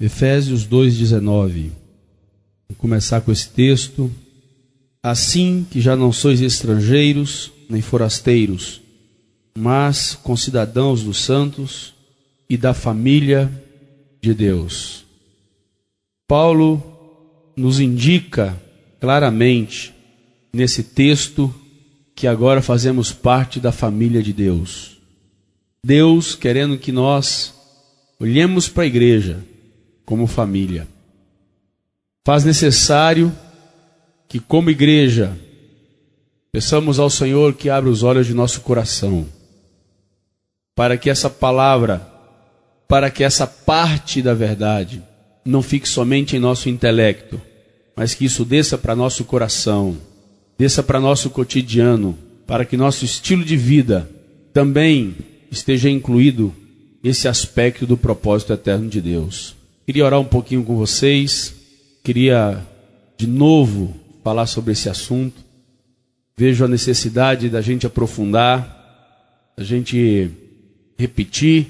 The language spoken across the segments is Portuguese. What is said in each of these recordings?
Efésios 2,19. Vou começar com esse texto. Assim que já não sois estrangeiros nem forasteiros, mas concidadãos dos santos e da família de Deus. Paulo nos indica claramente nesse texto que agora fazemos parte da família de Deus. Deus querendo que nós olhemos para a igreja como família. Faz necessário que, como igreja, peçamos ao Senhor que abra os olhos de nosso coração, para que essa palavra, para que essa parte da verdade não fique somente em nosso intelecto, mas que isso desça para nosso coração, desça para nosso cotidiano, para que nosso estilo de vida também esteja incluído esse aspecto do propósito eterno de Deus. Queria orar um pouquinho com vocês, queria de novo falar sobre esse assunto. Vejo a necessidade da gente aprofundar, da gente repetir,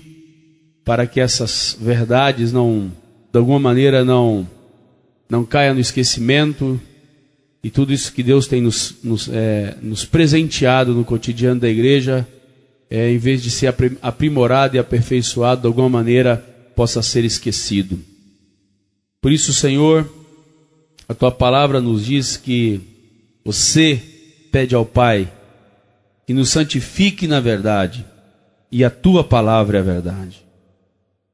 para que essas verdades não, de alguma maneira, não, não caia no esquecimento e tudo isso que Deus tem nos, nos, é, nos presenteado no cotidiano da igreja, é, em vez de ser aprimorado e aperfeiçoado de alguma maneira, possa ser esquecido. Por isso, Senhor, a tua palavra nos diz que você pede ao Pai que nos santifique na verdade, e a tua palavra é a verdade.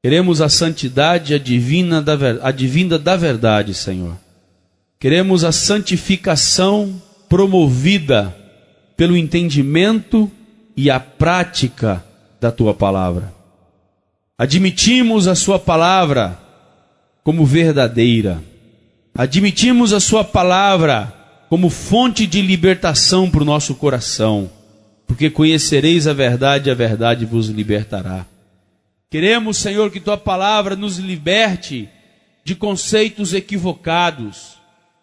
Queremos a santidade advinda da verdade, Senhor. Queremos a santificação promovida pelo entendimento e a prática da tua palavra. Admitimos a Sua palavra como verdadeira. Admitimos a Sua palavra como fonte de libertação para o nosso coração, porque conhecereis a verdade e a verdade vos libertará. Queremos, Senhor, que Tua palavra nos liberte de conceitos equivocados.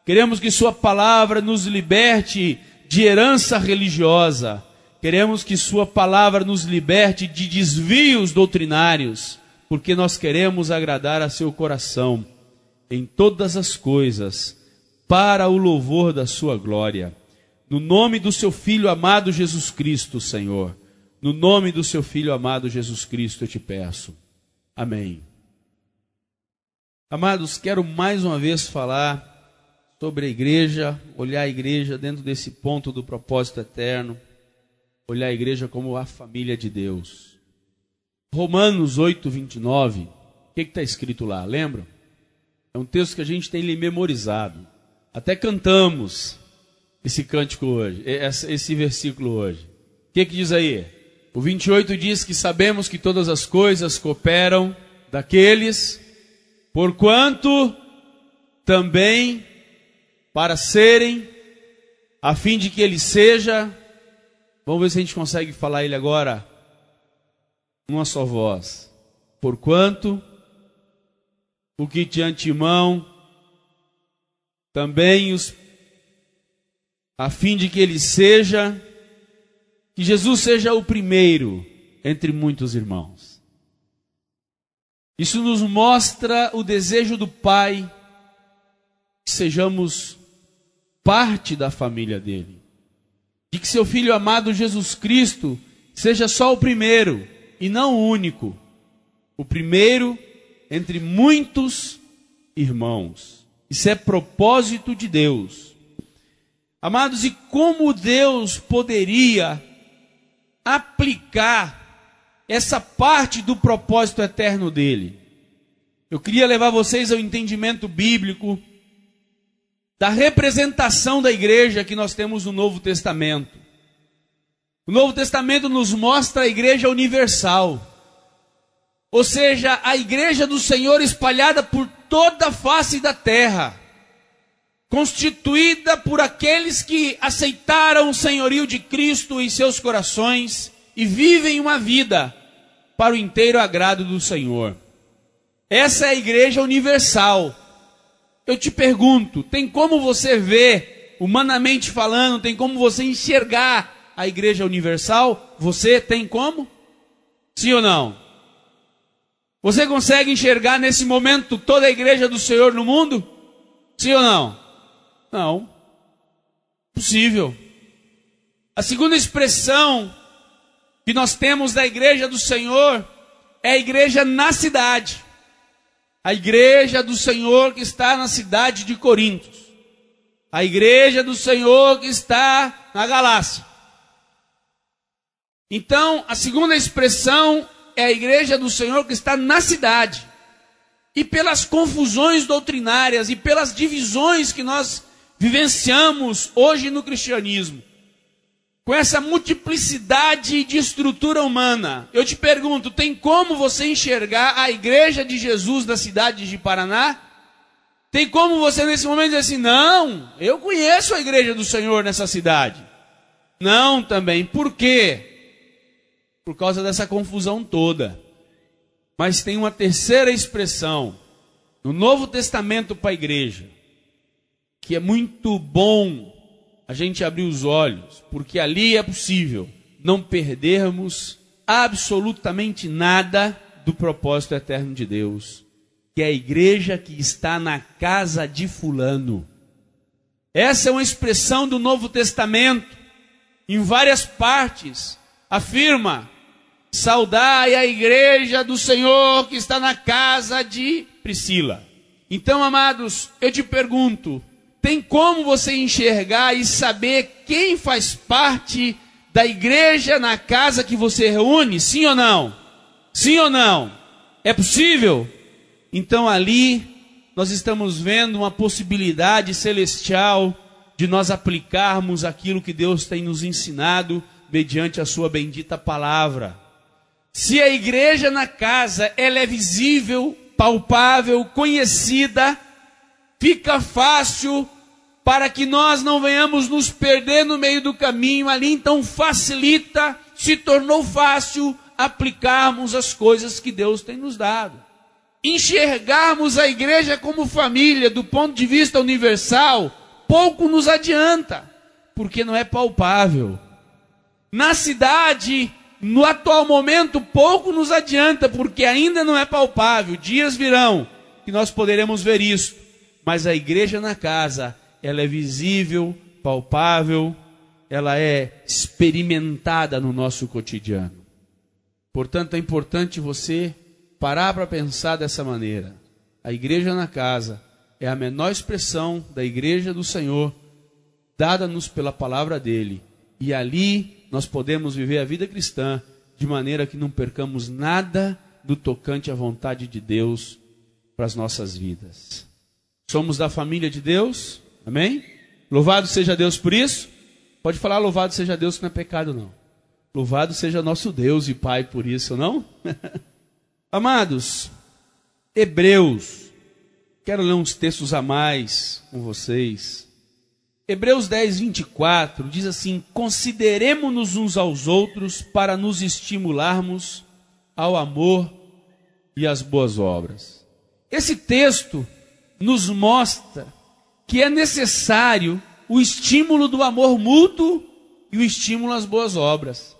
Queremos que Sua palavra nos liberte de herança religiosa. Queremos que Sua palavra nos liberte de desvios doutrinários, porque nós queremos agradar a Seu coração em todas as coisas, para o louvor da Sua glória. No nome do Seu Filho amado Jesus Cristo, Senhor. No nome do Seu Filho amado Jesus Cristo, eu te peço. Amém. Amados, quero mais uma vez falar sobre a igreja, olhar a igreja dentro desse ponto do propósito eterno olhar a igreja como a família de Deus. Romanos 8, 29, o que está escrito lá? Lembram? É um texto que a gente tem memorizado. Até cantamos esse cântico hoje, esse versículo hoje. O que, que diz aí? O 28 diz que sabemos que todas as coisas cooperam daqueles, porquanto também para serem, a fim de que ele seja Vamos ver se a gente consegue falar ele agora numa só voz. Porquanto o que de antemão também os a fim de que ele seja que Jesus seja o primeiro entre muitos irmãos. Isso nos mostra o desejo do Pai que sejamos parte da família dele de que seu filho amado Jesus Cristo seja só o primeiro e não único, o primeiro entre muitos irmãos. Isso é propósito de Deus. Amados, e como Deus poderia aplicar essa parte do propósito eterno dele? Eu queria levar vocês ao entendimento bíblico da representação da igreja que nós temos no Novo Testamento. O Novo Testamento nos mostra a igreja universal, ou seja, a igreja do Senhor espalhada por toda a face da terra, constituída por aqueles que aceitaram o senhorio de Cristo em seus corações e vivem uma vida para o inteiro agrado do Senhor. Essa é a igreja universal. Eu te pergunto: tem como você ver, humanamente falando, tem como você enxergar a Igreja Universal? Você tem como? Sim ou não? Você consegue enxergar nesse momento toda a igreja do Senhor no mundo? Sim ou não? Não. Possível. A segunda expressão que nós temos da igreja do Senhor é a igreja na cidade. A igreja do Senhor que está na cidade de Corintos. A igreja do Senhor que está na Galácia. Então, a segunda expressão é a igreja do Senhor que está na cidade. E pelas confusões doutrinárias e pelas divisões que nós vivenciamos hoje no cristianismo, com essa multiplicidade de estrutura humana, eu te pergunto: tem como você enxergar a igreja de Jesus da cidade de Paraná? Tem como você nesse momento dizer assim: não, eu conheço a igreja do Senhor nessa cidade? Não, também. Por quê? Por causa dessa confusão toda. Mas tem uma terceira expressão no Novo Testamento para a igreja, que é muito bom a gente abrir os olhos, porque ali é possível não perdermos absolutamente nada do propósito eterno de Deus, que é a igreja que está na casa de Fulano. Essa é uma expressão do Novo Testamento, em várias partes, afirma Saudai a igreja do Senhor que está na casa de Priscila. Então, amados, eu te pergunto: tem como você enxergar e saber quem faz parte da igreja na casa que você reúne? Sim ou não? Sim ou não? É possível? Então, ali, nós estamos vendo uma possibilidade celestial de nós aplicarmos aquilo que Deus tem nos ensinado mediante a Sua bendita palavra. Se a igreja na casa ela é visível, palpável, conhecida, fica fácil para que nós não venhamos nos perder no meio do caminho ali, então facilita, se tornou fácil aplicarmos as coisas que Deus tem nos dado. Enxergarmos a igreja como família do ponto de vista universal, pouco nos adianta, porque não é palpável. Na cidade, no atual momento pouco nos adianta, porque ainda não é palpável. Dias virão que nós poderemos ver isso. Mas a igreja na casa, ela é visível, palpável, ela é experimentada no nosso cotidiano. Portanto, é importante você parar para pensar dessa maneira. A igreja na casa é a menor expressão da igreja do Senhor, dada-nos pela palavra dele. E ali nós podemos viver a vida cristã de maneira que não percamos nada do tocante à vontade de Deus para as nossas vidas. Somos da família de Deus, amém? Louvado seja Deus por isso. Pode falar louvado seja Deus que não é pecado, não. Louvado seja nosso Deus e Pai por isso, não? Amados, Hebreus, quero ler uns textos a mais com vocês. Hebreus 10, 24 diz assim: Consideremos-nos uns aos outros para nos estimularmos ao amor e às boas obras. Esse texto nos mostra que é necessário o estímulo do amor mútuo e o estímulo às boas obras.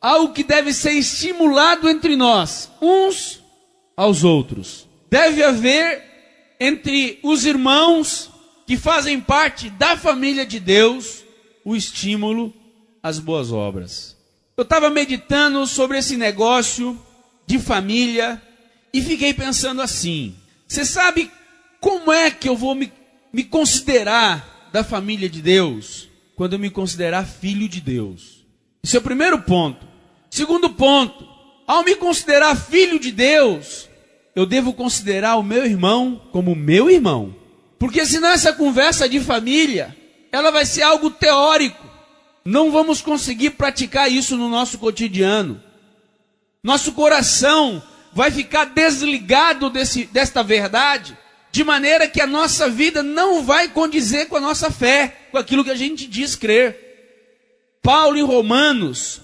Algo que deve ser estimulado entre nós, uns aos outros. Deve haver entre os irmãos que fazem parte da família de Deus o estímulo às boas obras. Eu estava meditando sobre esse negócio de família e fiquei pensando assim: você sabe como é que eu vou me, me considerar da família de Deus? Quando eu me considerar filho de Deus. Esse é o primeiro ponto. Segundo ponto, ao me considerar filho de Deus, eu devo considerar o meu irmão como meu irmão. Porque senão essa conversa de família, ela vai ser algo teórico. Não vamos conseguir praticar isso no nosso cotidiano. Nosso coração vai ficar desligado desse, desta verdade, de maneira que a nossa vida não vai condizer com a nossa fé, com aquilo que a gente diz crer. Paulo em Romanos,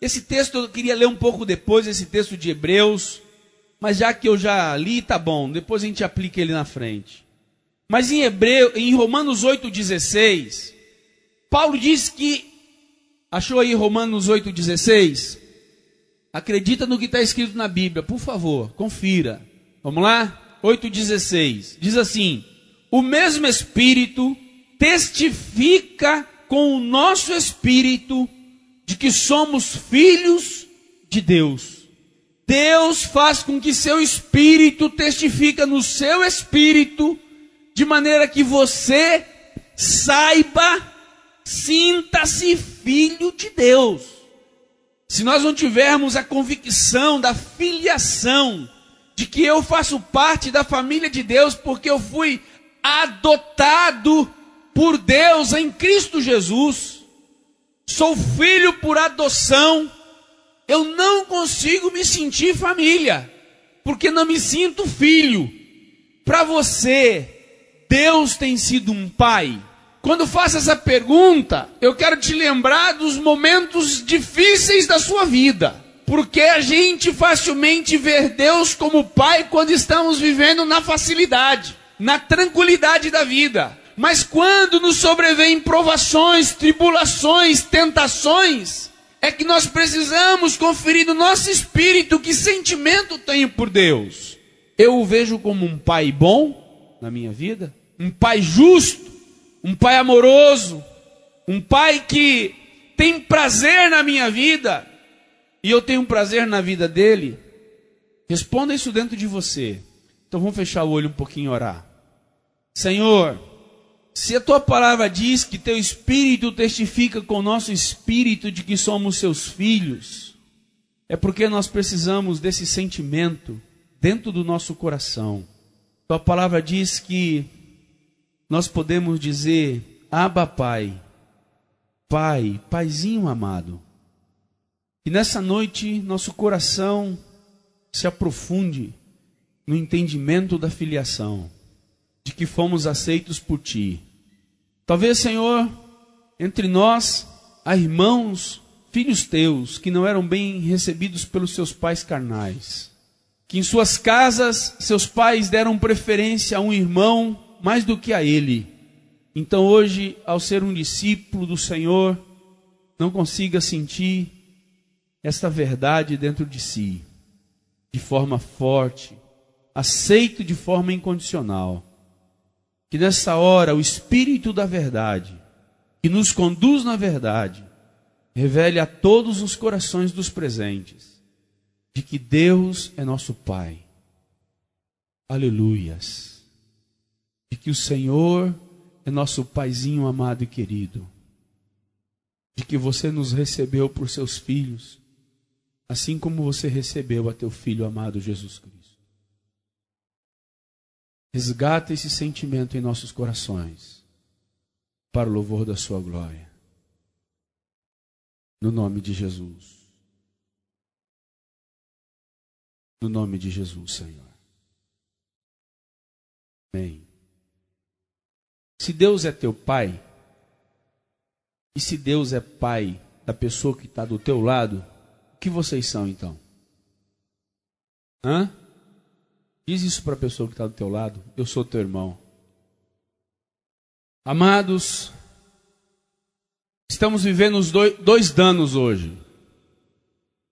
esse texto eu queria ler um pouco depois, esse texto de Hebreus, mas já que eu já li, tá bom, depois a gente aplica ele na frente. Mas em Hebreu, em Romanos 8:16, Paulo diz que achou aí Romanos 8:16? acredita no que está escrito na Bíblia, por favor, confira. Vamos lá? 8,16. Diz assim: O mesmo Espírito testifica com o nosso espírito de que somos filhos de Deus. Deus faz com que seu espírito testifica no seu espírito, de maneira que você saiba, sinta-se filho de Deus. Se nós não tivermos a convicção da filiação, de que eu faço parte da família de Deus, porque eu fui adotado por Deus em Cristo Jesus, sou filho por adoção, eu não consigo me sentir família, porque não me sinto filho. Para você, Deus tem sido um pai? Quando faço essa pergunta, eu quero te lembrar dos momentos difíceis da sua vida. Porque a gente facilmente vê Deus como pai quando estamos vivendo na facilidade, na tranquilidade da vida. Mas quando nos sobrevêm provações, tribulações, tentações, é que nós precisamos conferir no nosso espírito que sentimento tenho por Deus. Eu o vejo como um pai bom na minha vida, um pai justo, um pai amoroso, um pai que tem prazer na minha vida e eu tenho prazer na vida dele. Responda isso dentro de você. Então vamos fechar o olho um pouquinho e orar. Senhor, se a tua palavra diz que teu espírito testifica com o nosso espírito de que somos seus filhos, é porque nós precisamos desse sentimento dentro do nosso coração. Tua palavra diz que nós podemos dizer: Abba, Pai, Pai, Paizinho amado. E nessa noite nosso coração se aprofunde no entendimento da filiação de que fomos aceitos por ti. Talvez, Senhor, entre nós há irmãos, filhos teus, que não eram bem recebidos pelos seus pais carnais. Que em suas casas seus pais deram preferência a um irmão mais do que a ele. Então hoje, ao ser um discípulo do Senhor, não consiga sentir esta verdade dentro de si, de forma forte, aceito de forma incondicional que nessa hora o Espírito da Verdade, que nos conduz na verdade, revele a todos os corações dos presentes de que Deus é nosso Pai. Aleluias. De que o Senhor é nosso Paizinho amado e querido. De que você nos recebeu por seus filhos, assim como você recebeu a teu filho amado Jesus Cristo. Resgata esse sentimento em nossos corações, para o louvor da Sua glória. No nome de Jesus. No nome de Jesus, Senhor. Amém. Se Deus é teu Pai, e se Deus é Pai da pessoa que está do teu lado, o que vocês são então? Hã? Diz isso para a pessoa que está do teu lado. Eu sou teu irmão. Amados, estamos vivendo os dois, dois danos hoje.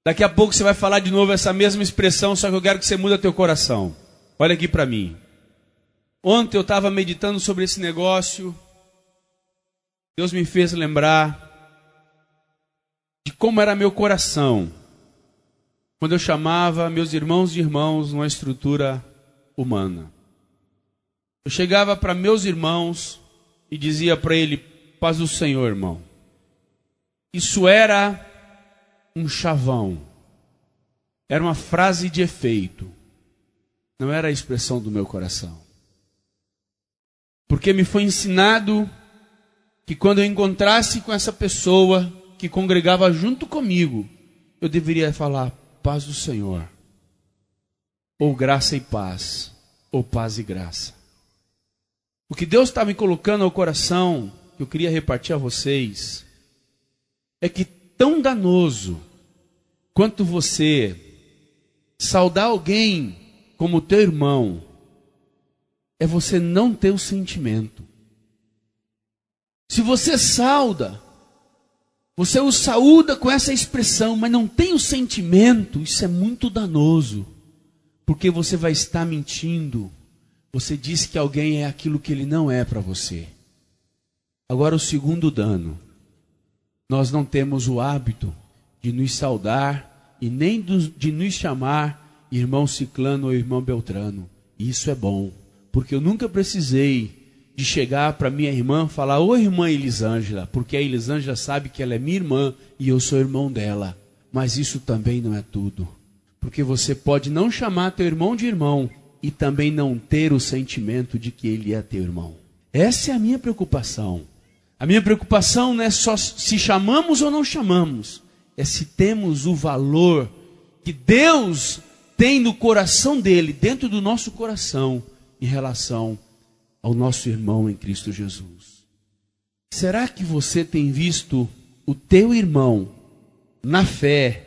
Daqui a pouco você vai falar de novo essa mesma expressão, só que eu quero que você mude teu coração. Olha aqui para mim. Ontem eu estava meditando sobre esse negócio. Deus me fez lembrar de como era meu coração quando eu chamava meus irmãos de irmãos numa estrutura humana. Eu chegava para meus irmãos e dizia para ele: Paz do Senhor, irmão. Isso era um chavão, era uma frase de efeito, não era a expressão do meu coração. Porque me foi ensinado que quando eu encontrasse com essa pessoa que congregava junto comigo, eu deveria falar: paz do Senhor, ou graça e paz, ou paz e graça. O que Deus está me colocando ao coração, que eu queria repartir a vocês, é que tão danoso quanto você saudar alguém como teu irmão, é você não ter o sentimento. Se você sauda, você o saúda com essa expressão, mas não tem o sentimento, isso é muito danoso, porque você vai estar mentindo. Você diz que alguém é aquilo que ele não é para você. Agora, o segundo dano: nós não temos o hábito de nos saudar e nem de nos chamar irmão Ciclano ou irmão Beltrano. Isso é bom, porque eu nunca precisei de chegar para minha irmã falar: Ô irmã Elisângela, porque a Elisângela sabe que ela é minha irmã e eu sou irmão dela. Mas isso também não é tudo. Porque você pode não chamar teu irmão de irmão e também não ter o sentimento de que ele é teu irmão. Essa é a minha preocupação. A minha preocupação não é só se chamamos ou não chamamos, é se temos o valor que Deus tem no coração dele, dentro do nosso coração, em relação ao nosso irmão em Cristo Jesus. Será que você tem visto o teu irmão na fé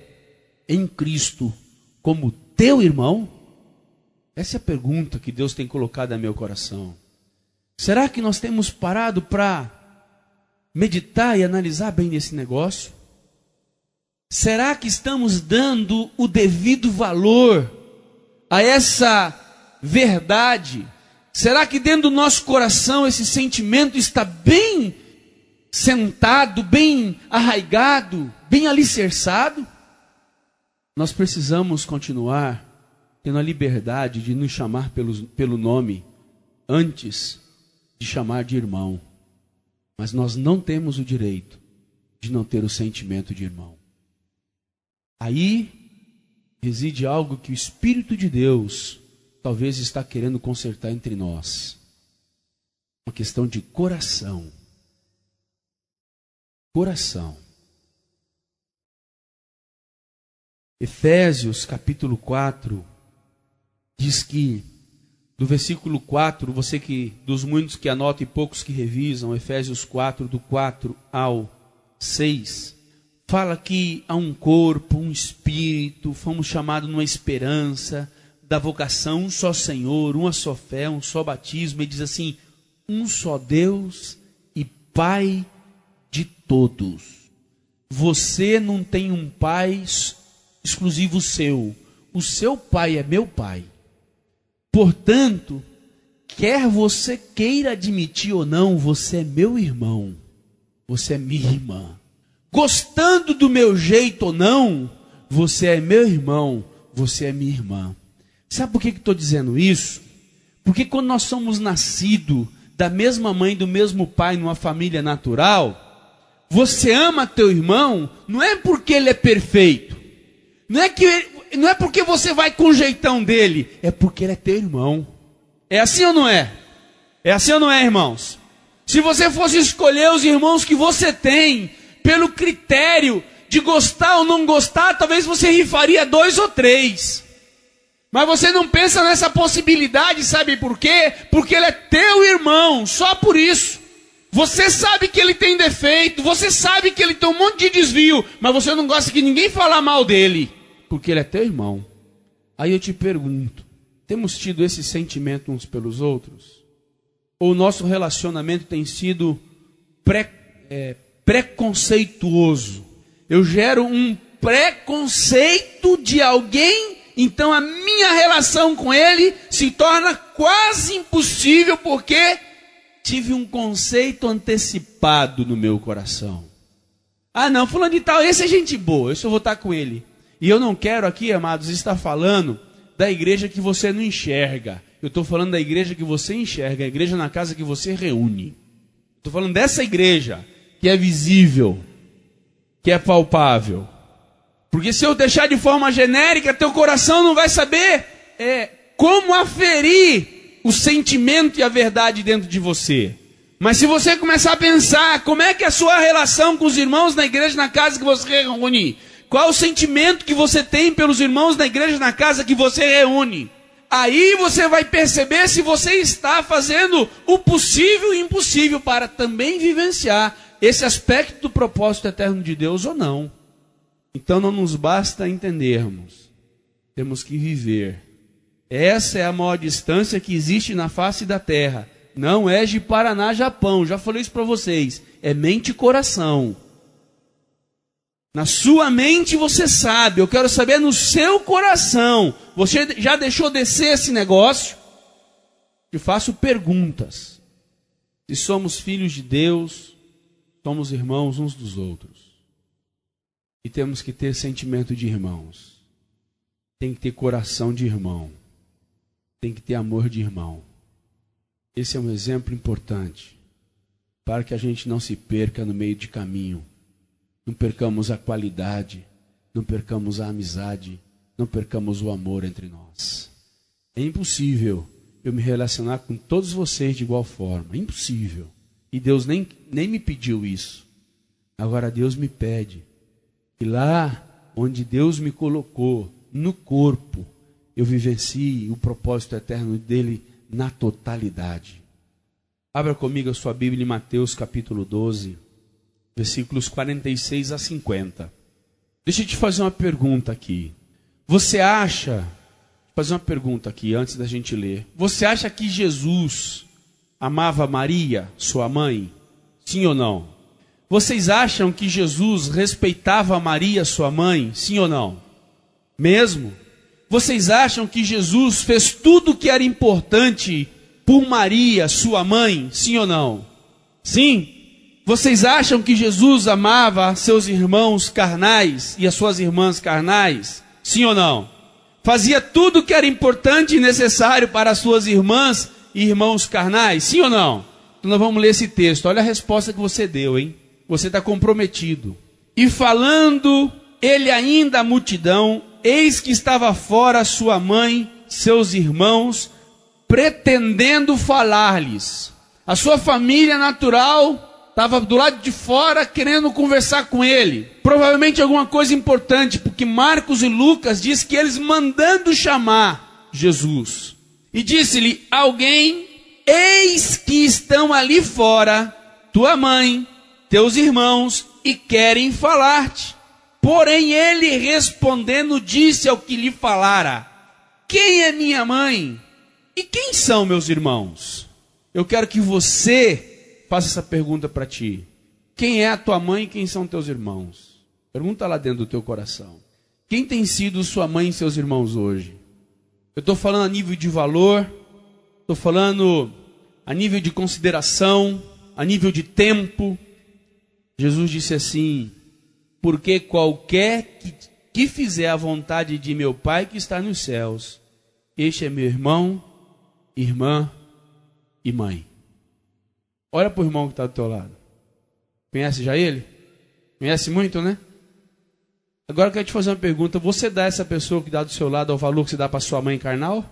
em Cristo como teu irmão? Essa é a pergunta que Deus tem colocado no meu coração. Será que nós temos parado para meditar e analisar bem esse negócio? Será que estamos dando o devido valor a essa verdade Será que dentro do nosso coração esse sentimento está bem sentado, bem arraigado, bem alicerçado? Nós precisamos continuar tendo a liberdade de nos chamar pelo, pelo nome antes de chamar de irmão. Mas nós não temos o direito de não ter o sentimento de irmão. Aí reside algo que o Espírito de Deus talvez está querendo consertar entre nós. Uma questão de coração. Coração. Efésios capítulo 4 diz que do versículo 4, você que dos muitos que anotam e poucos que revisam, Efésios 4 do 4 ao 6, fala que há um corpo, um espírito, fomos chamados numa esperança, da vocação, um só Senhor, uma só fé, um só batismo, e diz assim: um só Deus e Pai de todos. Você não tem um pai exclusivo seu, o seu pai é meu pai. Portanto, quer você queira admitir ou não, você é meu irmão, você é minha irmã. Gostando do meu jeito ou não, você é meu irmão, você é minha irmã. Sabe por que estou dizendo isso? Porque quando nós somos nascidos da mesma mãe, do mesmo pai, numa família natural, você ama teu irmão, não é porque ele é perfeito, não é, que, não é porque você vai com o jeitão dele, é porque ele é teu irmão. É assim ou não é? É assim ou não é, irmãos? Se você fosse escolher os irmãos que você tem, pelo critério de gostar ou não gostar, talvez você rifaria dois ou três. Mas você não pensa nessa possibilidade, sabe por quê? Porque ele é teu irmão, só por isso. Você sabe que ele tem defeito, você sabe que ele tem um monte de desvio, mas você não gosta que ninguém fale mal dele, porque ele é teu irmão. Aí eu te pergunto: temos tido esse sentimento uns pelos outros? Ou o nosso relacionamento tem sido é, preconceituoso? Eu gero um preconceito de alguém então a minha relação com ele se torna quase impossível porque tive um conceito antecipado no meu coração. Ah, não, fulano de tal, esse é gente boa, eu só vou estar com ele. E eu não quero aqui, amados, estar falando da igreja que você não enxerga. Eu estou falando da igreja que você enxerga, a igreja na casa que você reúne. Estou falando dessa igreja que é visível, que é palpável. Porque se eu deixar de forma genérica, teu coração não vai saber é, como aferir o sentimento e a verdade dentro de você. Mas se você começar a pensar como é que é a sua relação com os irmãos na igreja, na casa que você reúne, qual o sentimento que você tem pelos irmãos na igreja, na casa que você reúne, aí você vai perceber se você está fazendo o possível e impossível para também vivenciar esse aspecto do propósito eterno de Deus ou não. Então não nos basta entendermos, temos que viver. Essa é a maior distância que existe na face da terra. Não é de Paraná, Japão. Já falei isso para vocês. É mente e coração. Na sua mente você sabe, eu quero saber no seu coração. Você já deixou descer esse negócio? Te faço perguntas. Se somos filhos de Deus, somos irmãos uns dos outros. E temos que ter sentimento de irmãos. Tem que ter coração de irmão. Tem que ter amor de irmão. Esse é um exemplo importante para que a gente não se perca no meio de caminho não percamos a qualidade, não percamos a amizade, não percamos o amor entre nós. É impossível eu me relacionar com todos vocês de igual forma. Impossível. E Deus nem, nem me pediu isso. Agora Deus me pede que lá onde Deus me colocou, no corpo, eu vivencie o propósito eterno dele na totalidade. Abra comigo a sua Bíblia em Mateus capítulo 12 versículos 46 a 50. Deixa eu te fazer uma pergunta aqui. Você acha, fazer uma pergunta aqui antes da gente ler. Você acha que Jesus amava Maria, sua mãe? Sim ou não? Vocês acham que Jesus respeitava Maria, sua mãe? Sim ou não? Mesmo? Vocês acham que Jesus fez tudo o que era importante por Maria, sua mãe? Sim ou não? Sim? Vocês acham que Jesus amava seus irmãos carnais e as suas irmãs carnais? Sim ou não? Fazia tudo o que era importante e necessário para as suas irmãs e irmãos carnais? Sim ou não? Então nós vamos ler esse texto. Olha a resposta que você deu, hein? Você está comprometido. E falando ele ainda à multidão, eis que estava fora sua mãe, seus irmãos, pretendendo falar-lhes. A sua família natural estava do lado de fora querendo conversar com ele. Provavelmente alguma coisa importante, porque Marcos e Lucas diz que eles mandando chamar Jesus. E disse-lhe: Alguém, eis que estão ali fora, tua mãe, teus irmãos, e querem falar-te. Porém, ele respondendo, disse ao que lhe falara: Quem é minha mãe? E quem são meus irmãos? Eu quero que você faço essa pergunta para ti: quem é a tua mãe e quem são teus irmãos? Pergunta lá dentro do teu coração. Quem tem sido sua mãe e seus irmãos hoje? Eu estou falando a nível de valor, estou falando a nível de consideração, a nível de tempo. Jesus disse assim: porque qualquer que, que fizer a vontade de meu Pai que está nos céus, este é meu irmão, irmã e mãe. Olha para o irmão que está do teu lado. Conhece já ele? Conhece muito, né? Agora eu quero te fazer uma pergunta. Você dá essa pessoa que está do seu lado ao valor que você dá para sua mãe carnal?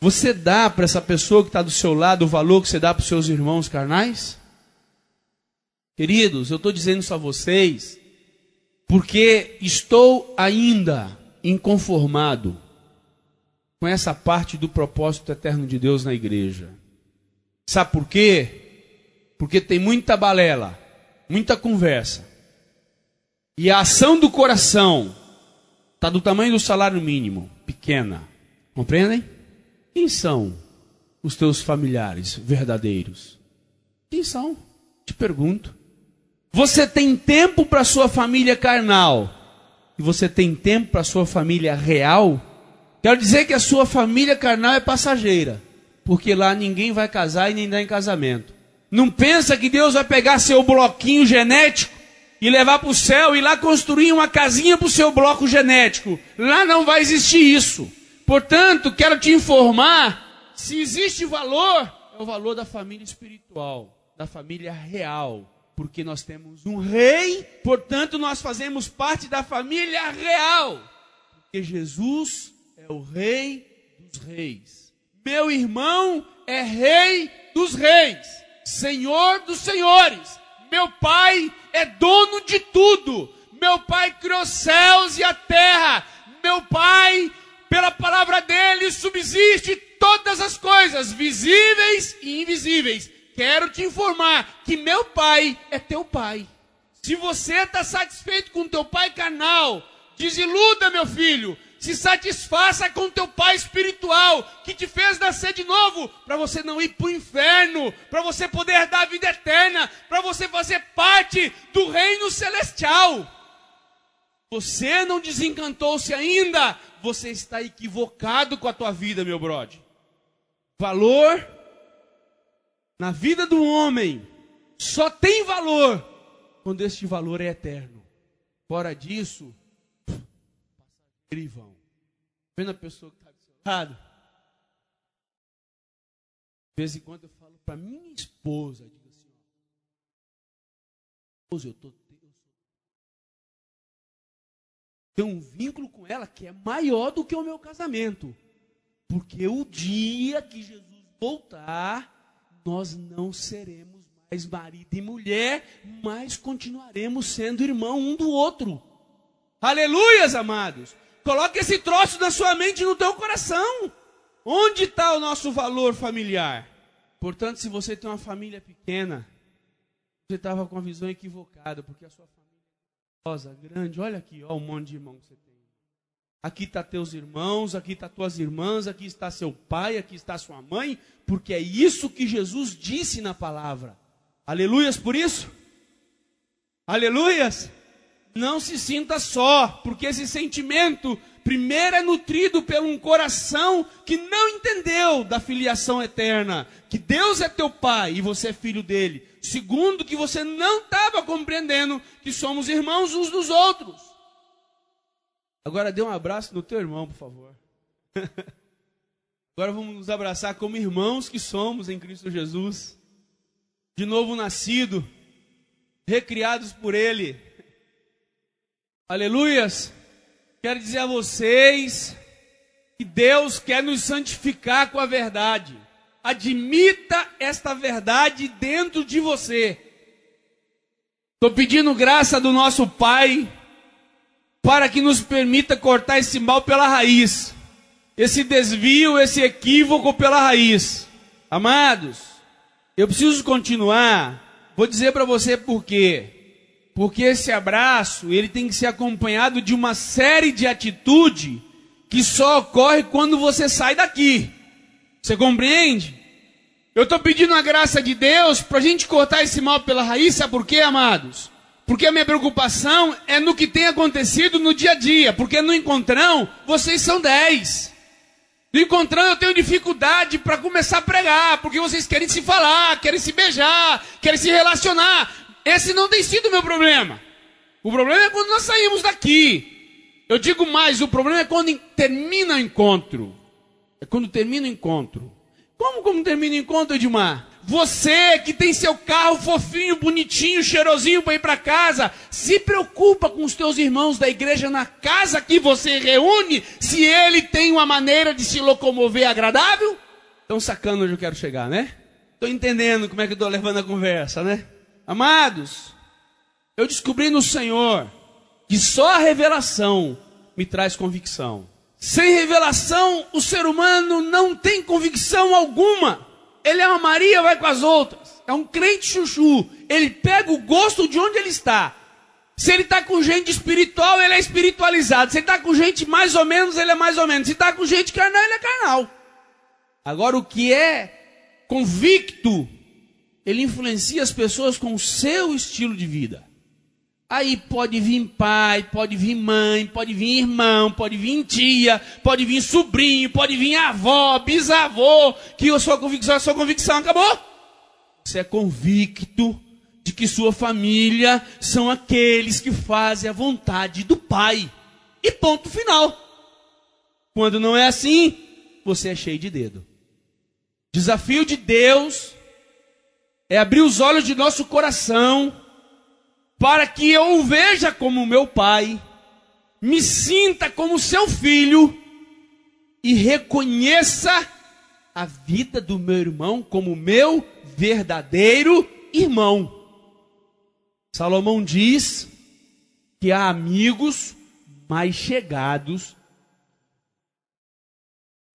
Você dá para essa pessoa que está do seu lado o valor que você dá para os seus irmãos carnais? Queridos, eu estou dizendo isso a vocês porque estou ainda inconformado com essa parte do propósito eterno de Deus na igreja. Sabe por quê? Porque tem muita balela, muita conversa. E a ação do coração está do tamanho do salário mínimo, pequena. Compreendem? Quem são os teus familiares verdadeiros? Quem são? Te pergunto. Você tem tempo para sua família carnal e você tem tempo para sua família real? Quero dizer que a sua família carnal é passageira porque lá ninguém vai casar e nem dar em casamento. Não pensa que Deus vai pegar seu bloquinho genético e levar para o céu e lá construir uma casinha para o seu bloco genético. Lá não vai existir isso. Portanto, quero te informar: se existe valor, é o valor da família espiritual, da família real. Porque nós temos um rei, portanto, nós fazemos parte da família real. Porque Jesus é o rei dos reis. Meu irmão é rei dos reis, senhor dos senhores. Meu pai é dono de tudo. Meu pai criou céus e a terra. Meu pai, pela palavra dele, subsiste todas as coisas, visíveis e invisíveis. Quero te informar que meu pai é teu pai. Se você está satisfeito com teu pai carnal, desiluda, meu filho se satisfaça com teu pai espiritual que te fez nascer de novo, para você não ir para o inferno, para você poder dar a vida eterna, para você fazer parte do reino celestial. você não desencantou-se ainda, você está equivocado com a tua vida, meu brode. Valor na vida do homem só tem valor quando este valor é eterno. Fora disso, eles vão. Vendo a pessoa que está do seu lado? De vez em quando eu falo para minha esposa, digo assim, esposa, eu tô tenho um vínculo com ela que é maior do que o meu casamento. Porque o dia que Jesus voltar, nós não seremos mais marido e mulher, mas continuaremos sendo irmão um do outro. Aleluias, amados. Coloque esse troço na sua mente e no teu coração. Onde está o nosso valor familiar? Portanto, se você tem uma família pequena, você estava com a visão equivocada, porque a sua família é grande. Olha aqui, olha o monte de irmão que você tem. Aqui está teus irmãos, aqui está tuas irmãs, aqui está seu pai, aqui está sua mãe, porque é isso que Jesus disse na palavra. Aleluias por isso? Aleluias? não se sinta só, porque esse sentimento, primeiro, é nutrido por um coração que não entendeu da filiação eterna, que Deus é teu pai e você é filho dele. Segundo, que você não estava compreendendo que somos irmãos uns dos outros. Agora dê um abraço no teu irmão, por favor. Agora vamos nos abraçar como irmãos que somos em Cristo Jesus. De novo nascido, recriados por Ele Aleluias. Quero dizer a vocês que Deus quer nos santificar com a verdade. Admita esta verdade dentro de você. Estou pedindo graça do nosso Pai para que nos permita cortar esse mal pela raiz, esse desvio, esse equívoco pela raiz. Amados, eu preciso continuar. Vou dizer para você por quê. Porque esse abraço, ele tem que ser acompanhado de uma série de atitude que só ocorre quando você sai daqui. Você compreende? Eu estou pedindo a graça de Deus para a gente cortar esse mal pela raiz, sabe por quê, amados? Porque a minha preocupação é no que tem acontecido no dia a dia. Porque no encontrão, vocês são dez. No encontrão eu tenho dificuldade para começar a pregar, porque vocês querem se falar, querem se beijar, querem se relacionar. Esse não tem sido o meu problema. O problema é quando nós saímos daqui. Eu digo mais, o problema é quando termina o encontro. É quando termina o encontro. Como, como termina o encontro, Edmar? Você que tem seu carro fofinho, bonitinho, cheirosinho para ir para casa, se preocupa com os teus irmãos da igreja na casa que você reúne, se ele tem uma maneira de se locomover agradável? Estão sacando onde eu quero chegar, né? Estou entendendo como é que eu estou levando a conversa, né? Amados, eu descobri no Senhor que só a revelação me traz convicção. Sem revelação, o ser humano não tem convicção alguma. Ele é uma Maria, vai com as outras. É um crente chuchu. Ele pega o gosto de onde ele está. Se ele está com gente espiritual, ele é espiritualizado. Se ele está com gente mais ou menos, ele é mais ou menos. Se está com gente carnal, ele é carnal. Agora, o que é convicto ele influencia as pessoas com o seu estilo de vida. Aí pode vir pai, pode vir mãe, pode vir irmão, pode vir tia, pode vir sobrinho, pode vir avó, bisavô, que a sua convicção, a sua convicção acabou. Você é convicto de que sua família são aqueles que fazem a vontade do pai. E ponto final. Quando não é assim, você é cheio de dedo. Desafio de Deus é abrir os olhos de nosso coração para que eu o veja como meu pai, me sinta como seu filho e reconheça a vida do meu irmão como meu verdadeiro irmão. Salomão diz que há amigos mais chegados.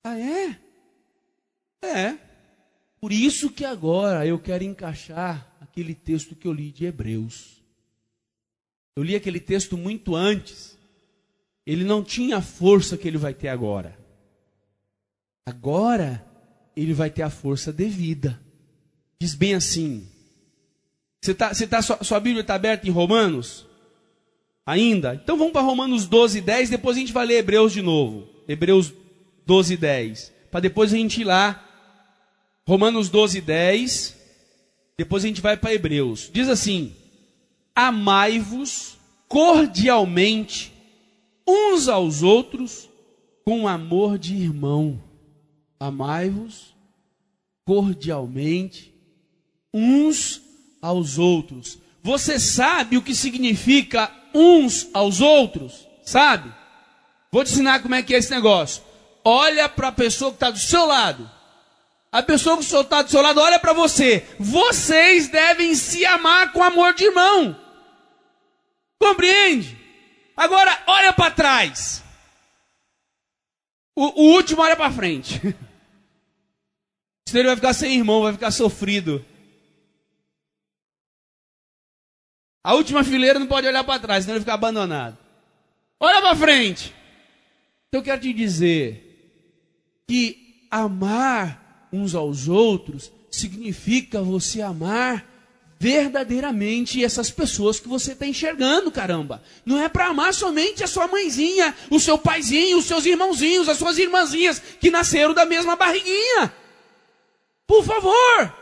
Ah, é? É. Por isso que agora eu quero encaixar aquele texto que eu li de Hebreus. Eu li aquele texto muito antes. Ele não tinha a força que ele vai ter agora. Agora ele vai ter a força devida. Diz bem assim. Você tá, você tá, sua, sua Bíblia está aberta em Romanos? Ainda? Então vamos para Romanos 12, 10, depois a gente vai ler Hebreus de novo. Hebreus 12, 10. Para depois a gente ir lá. Romanos 12, 10. Depois a gente vai para Hebreus. Diz assim: Amai-vos cordialmente uns aos outros com amor de irmão. Amai-vos cordialmente uns aos outros. Você sabe o que significa uns aos outros? Sabe? Vou te ensinar como é que é esse negócio. Olha para a pessoa que está do seu lado. A pessoa que está do seu lado olha para você. Vocês devem se amar com amor de irmão. Compreende? Agora, olha para trás. O, o, último olha para frente. Senão ele vai ficar sem irmão, vai ficar sofrido. A última fileira não pode olhar para trás, senão ele fica abandonado. Olha para frente. Então eu quero te dizer que amar uns aos outros significa você amar verdadeiramente essas pessoas que você está enxergando, caramba. Não é para amar somente a sua mãezinha, o seu paizinho, os seus irmãozinhos, as suas irmãzinhas que nasceram da mesma barriguinha. Por favor.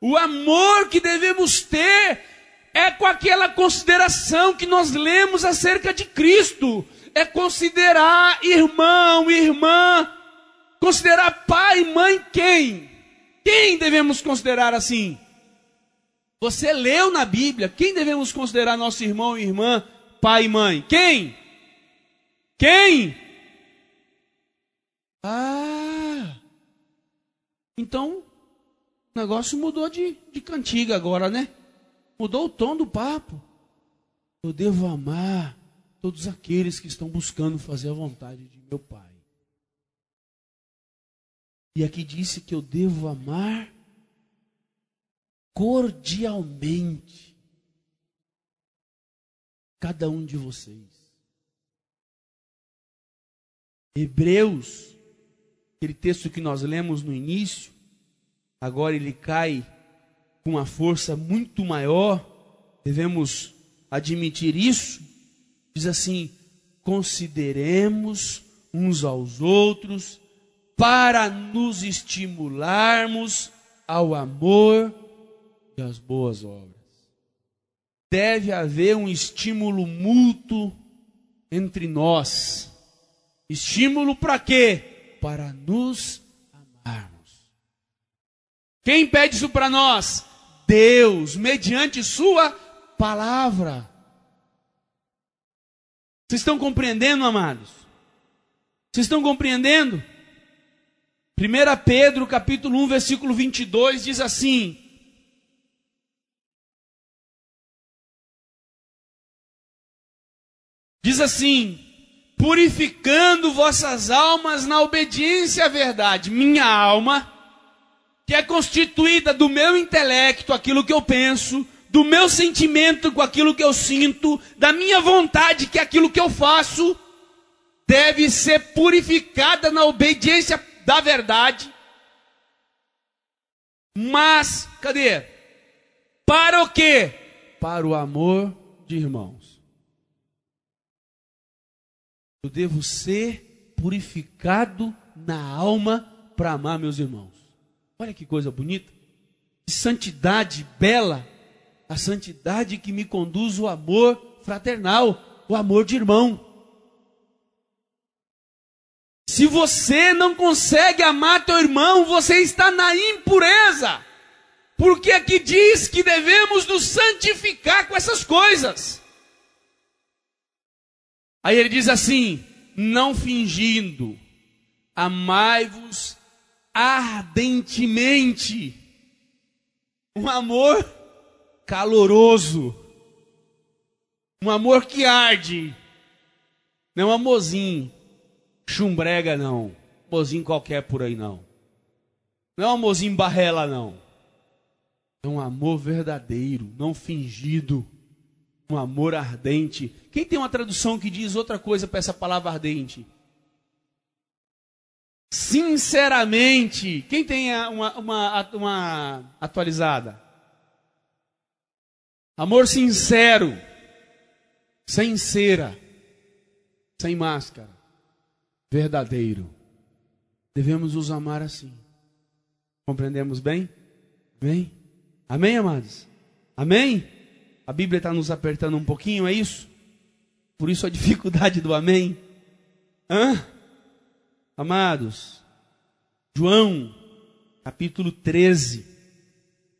O amor que devemos ter é com aquela consideração que nós lemos acerca de Cristo. É considerar irmão, irmã, considerar pai, mãe, quem? Quem devemos considerar assim? Você leu na Bíblia, quem devemos considerar nosso irmão e irmã, pai e mãe? Quem? Quem? Ah! Então, o negócio mudou de, de cantiga agora, né? Mudou o tom do papo. Eu devo amar todos aqueles que estão buscando fazer a vontade de meu Pai. E aqui disse que eu devo amar cordialmente cada um de vocês. Hebreus, aquele texto que nós lemos no início, agora ele cai com uma força muito maior, devemos admitir isso. Diz assim: consideremos uns aos outros para nos estimularmos ao amor e às boas obras. Deve haver um estímulo mútuo entre nós. Estímulo para quê? Para nos amarmos. Quem pede isso para nós? Deus, mediante Sua palavra. Vocês estão compreendendo, amados? Vocês estão compreendendo? 1 Pedro, capítulo 1, versículo 22, diz assim: Diz assim: purificando vossas almas na obediência à verdade. Minha alma que é constituída do meu intelecto, aquilo que eu penso, do meu sentimento com aquilo que eu sinto, da minha vontade, que é aquilo que eu faço, deve ser purificada na obediência da verdade. Mas, cadê? Para o quê? Para o amor de irmãos. Eu devo ser purificado na alma para amar meus irmãos. Olha que coisa bonita. Que santidade bela. A santidade que me conduz o amor fraternal, o amor de irmão. Se você não consegue amar teu irmão, você está na impureza. Porque aqui diz que devemos nos santificar com essas coisas. Aí ele diz assim: não fingindo, amai-vos ardentemente. Um amor caloroso. Um amor que arde. Não é um amorzinho chumbrega, não. Amorzinho qualquer por aí, não. Não é um amorzinho barrela, não. É um amor verdadeiro, não fingido. Um amor ardente. Quem tem uma tradução que diz outra coisa para essa palavra ardente? sinceramente. Quem tem uma, uma, uma atualizada? Amor sincero. sem cera, sem máscara, verdadeiro. Devemos os amar assim. Compreendemos bem? Bem? Amém, amados? Amém? A Bíblia está nos apertando um pouquinho, é isso? Por isso a dificuldade do amém. Hã? Amados, João, capítulo 13.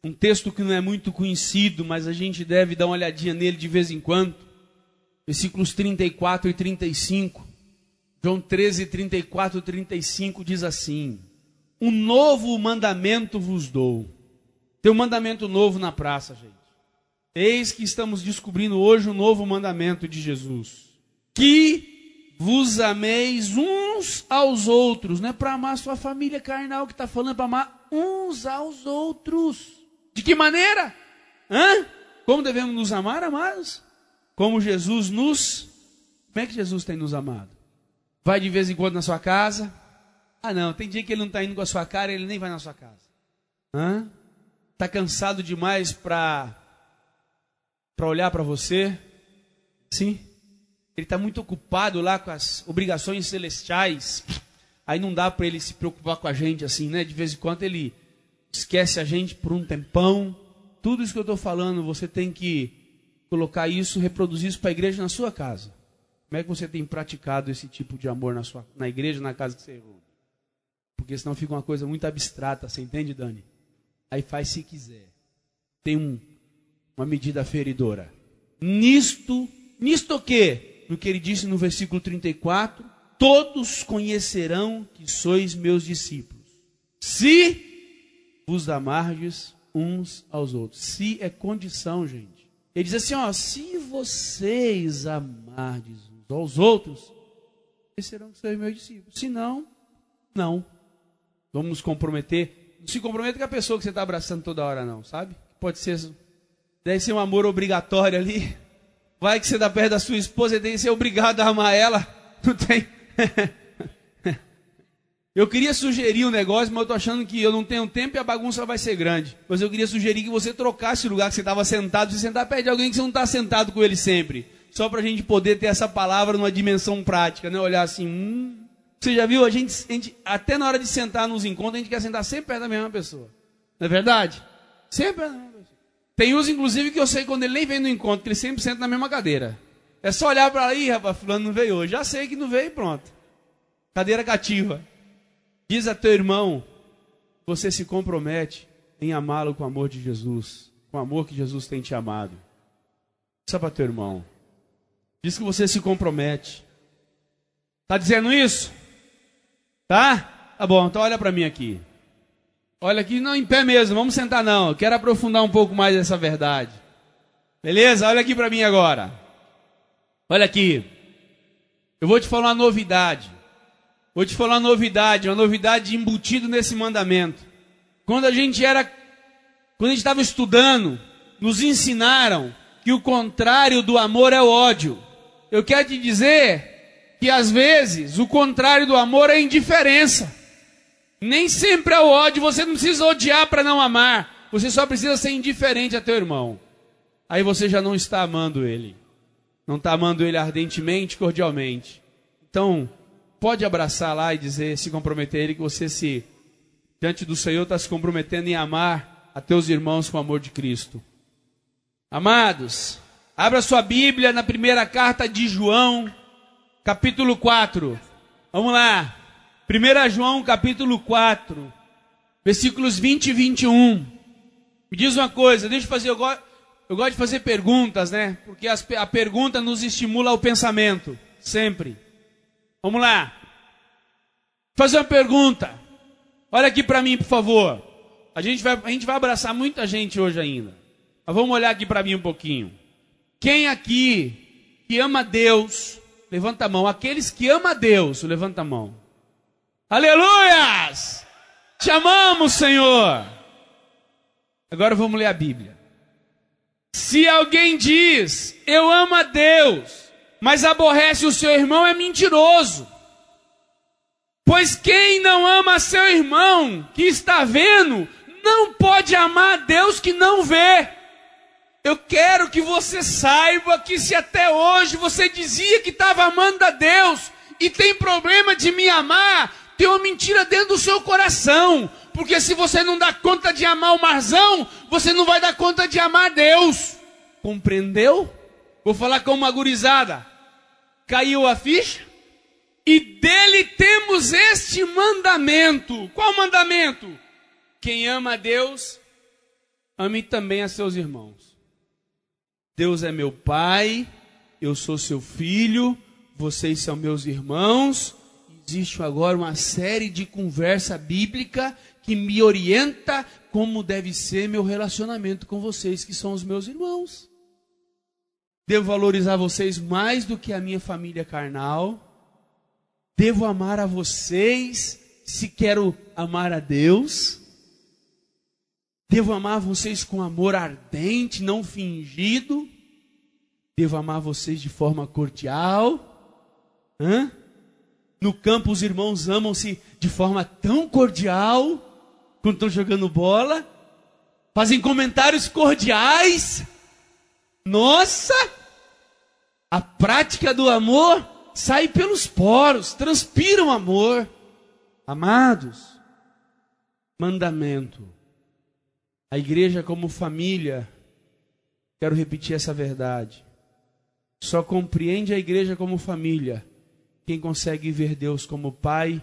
Um texto que não é muito conhecido, mas a gente deve dar uma olhadinha nele de vez em quando. Versículos 34 e 35. João 13, 34 e 35 diz assim: Um novo mandamento vos dou. Tem um mandamento novo na praça, gente. Eis que estamos descobrindo hoje um novo mandamento de Jesus. Que vos ameis uns aos outros. Não é para amar sua família carnal que está falando, é para amar uns aos outros. De que maneira? Hã? Como devemos nos amar, amados? Como Jesus nos. Como é que Jesus tem nos amado? Vai de vez em quando na sua casa? Ah, não, tem dia que ele não está indo com a sua cara, ele nem vai na sua casa. Hã? Está cansado demais para para olhar para você? Sim. Ele está muito ocupado lá com as obrigações celestiais. Aí não dá para ele se preocupar com a gente assim, né? De vez em quando ele esquece a gente por um tempão. Tudo isso que eu estou falando, você tem que colocar isso, reproduzir isso para a igreja na sua casa. Como é que você tem praticado esse tipo de amor na, sua, na igreja, na casa que você reúne? Porque senão fica uma coisa muito abstrata, você entende, Dani? Aí faz se quiser. Tem um, uma medida feridora. Nisto, nisto o quê? No que ele disse no versículo 34, todos conhecerão que sois meus discípulos. Se vos amardes uns aos outros. Se é condição, gente. Ele diz assim, ó, se vocês amardes uns aos outros, serão que sois meus discípulos. Se não, não. Vamos nos comprometer. Não se comprometa com a pessoa que você está abraçando toda hora, não, sabe? Pode ser Deve ser um amor obrigatório ali. Vai que você dá perto da sua esposa e tem que ser obrigado a amar ela. Não tem. eu queria sugerir um negócio, mas eu estou achando que eu não tenho tempo e a bagunça vai ser grande. Mas eu queria sugerir que você trocasse o lugar que você estava sentado e sentar perto de alguém que você não está sentado com ele sempre. Só para a gente poder ter essa palavra numa dimensão prática, né? Olhar assim, hum. Você já viu? A gente, a gente, até na hora de sentar nos encontros, a gente quer sentar sempre perto da mesma pessoa. Não é verdade? Sempre perto da mesma tem uns, inclusive, que eu sei quando ele nem vem no encontro, que ele sempre senta na mesma cadeira. É só olhar para aí, rapaz, fulano não veio hoje. Já sei que não veio e pronto. Cadeira cativa. Diz a teu irmão, você se compromete em amá-lo com o amor de Jesus, com o amor que Jesus tem te amado. Só para teu irmão. Diz que você se compromete. Tá dizendo isso? Tá? Tá bom, então olha para mim aqui. Olha aqui, não em pé mesmo, vamos sentar não. Eu quero aprofundar um pouco mais essa verdade. Beleza? Olha aqui para mim agora. Olha aqui. Eu vou te falar uma novidade. Vou te falar uma novidade, uma novidade embutido nesse mandamento. Quando a gente era, quando a gente estava estudando, nos ensinaram que o contrário do amor é o ódio. Eu quero te dizer que às vezes o contrário do amor é indiferença. Nem sempre é o ódio, você não precisa odiar para não amar. Você só precisa ser indiferente a teu irmão. Aí você já não está amando ele. Não está amando ele ardentemente, cordialmente. Então, pode abraçar lá e dizer, se comprometer ele que você se diante do Senhor está se comprometendo em amar a teus irmãos com o amor de Cristo. Amados, abra sua Bíblia na primeira carta de João, capítulo 4. Vamos lá. 1 João capítulo 4, versículos 20 e 21. Me diz uma coisa, deixa eu fazer, eu gosto, eu gosto de fazer perguntas, né? Porque as, a pergunta nos estimula ao pensamento, sempre. Vamos lá. Fazer uma pergunta. Olha aqui para mim, por favor. A gente, vai, a gente vai abraçar muita gente hoje ainda. Mas vamos olhar aqui para mim um pouquinho. Quem aqui que ama Deus, levanta a mão. Aqueles que amam Deus, levanta a mão. Aleluias! Te amamos, Senhor. Agora vamos ler a Bíblia. Se alguém diz, eu amo a Deus, mas aborrece o seu irmão, é mentiroso. Pois quem não ama seu irmão, que está vendo, não pode amar a Deus que não vê. Eu quero que você saiba que se até hoje você dizia que estava amando a Deus e tem problema de me amar, tem uma mentira dentro do seu coração. Porque se você não dá conta de amar o marzão, você não vai dar conta de amar Deus. Compreendeu? Vou falar com uma gurizada. Caiu a ficha? E dele temos este mandamento. Qual mandamento? Quem ama a Deus, ame também a seus irmãos. Deus é meu pai, eu sou seu filho, vocês são meus irmãos. Existe agora uma série de conversa bíblica que me orienta como deve ser meu relacionamento com vocês, que são os meus irmãos. Devo valorizar vocês mais do que a minha família carnal. Devo amar a vocês se quero amar a Deus. Devo amar vocês com amor ardente, não fingido. Devo amar vocês de forma cordial. Hã? No campo, os irmãos amam-se de forma tão cordial, quando estão jogando bola, fazem comentários cordiais. Nossa! A prática do amor sai pelos poros, transpira o amor. Amados, mandamento. A igreja, como família, quero repetir essa verdade. Só compreende a igreja como família quem consegue ver Deus como pai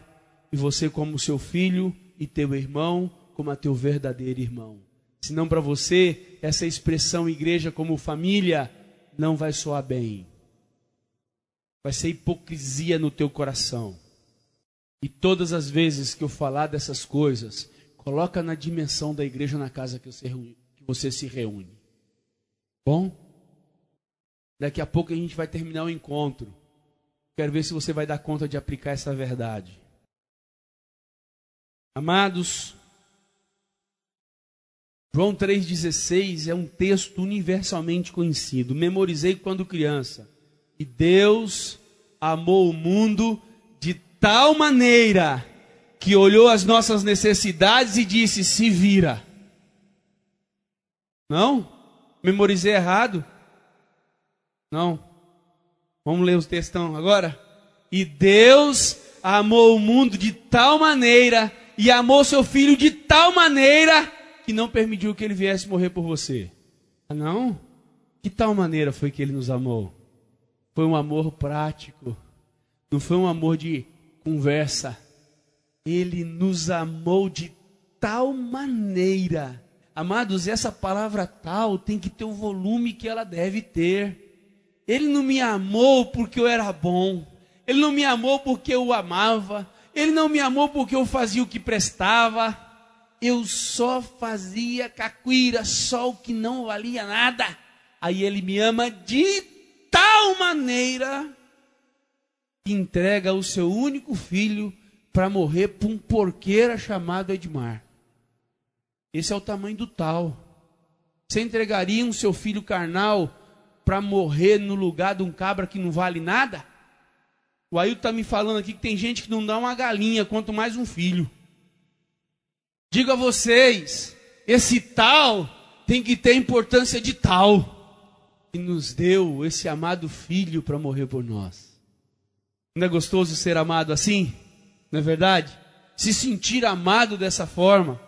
e você como seu filho e teu irmão como a teu verdadeiro irmão. Senão para você essa expressão igreja como família não vai soar bem. Vai ser hipocrisia no teu coração. E todas as vezes que eu falar dessas coisas, coloca na dimensão da igreja na casa que você, que você se reúne. Bom? Daqui a pouco a gente vai terminar o encontro. Quero ver se você vai dar conta de aplicar essa verdade. Amados, João 3,16 é um texto universalmente conhecido. Memorizei quando criança. E Deus amou o mundo de tal maneira que olhou as nossas necessidades e disse: se vira. Não? Memorizei errado? Não. Vamos ler os textão agora? E Deus amou o mundo de tal maneira e amou seu filho de tal maneira que não permitiu que ele viesse morrer por você. Ah, não? Que tal maneira foi que ele nos amou? Foi um amor prático. Não foi um amor de conversa. Ele nos amou de tal maneira. Amados, essa palavra tal tem que ter o volume que ela deve ter. Ele não me amou porque eu era bom. Ele não me amou porque eu o amava. Ele não me amou porque eu fazia o que prestava. Eu só fazia cacuira, só o que não valia nada. Aí ele me ama de tal maneira que entrega o seu único filho para morrer por um porqueira chamado Edmar. Esse é o tamanho do tal. Você entregaria um seu filho carnal para morrer no lugar de um cabra que não vale nada? O Ailton está me falando aqui que tem gente que não dá uma galinha, quanto mais um filho. Digo a vocês, esse tal tem que ter importância de tal. Que nos deu esse amado filho para morrer por nós. Não é gostoso ser amado assim? Não é verdade? Se sentir amado dessa forma.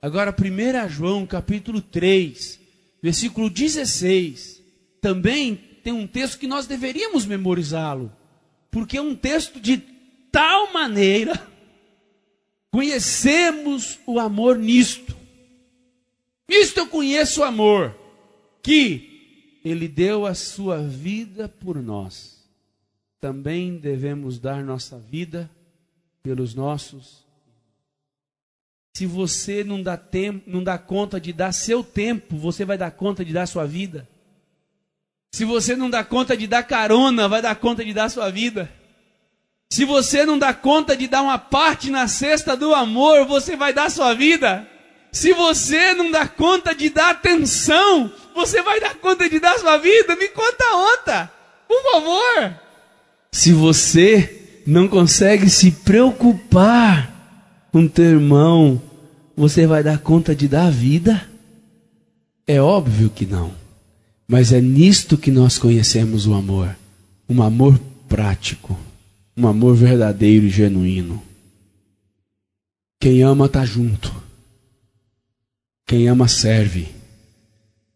Agora, 1 João capítulo 3, versículo 16 também tem um texto que nós deveríamos memorizá-lo, porque é um texto de tal maneira conhecemos o amor nisto. Nisto eu conheço o amor, que ele deu a sua vida por nós. Também devemos dar nossa vida pelos nossos. Se você não dá tempo, não dá conta de dar seu tempo, você vai dar conta de dar sua vida. Se você não dá conta de dar carona, vai dar conta de dar sua vida. Se você não dá conta de dar uma parte na cesta do amor, você vai dar sua vida. Se você não dá conta de dar atenção, você vai dar conta de dar sua vida. Me conta a outra, por favor. Se você não consegue se preocupar com teu irmão, você vai dar conta de dar vida? É óbvio que não. Mas é nisto que nós conhecemos o amor. Um amor prático. Um amor verdadeiro e genuíno. Quem ama está junto. Quem ama serve.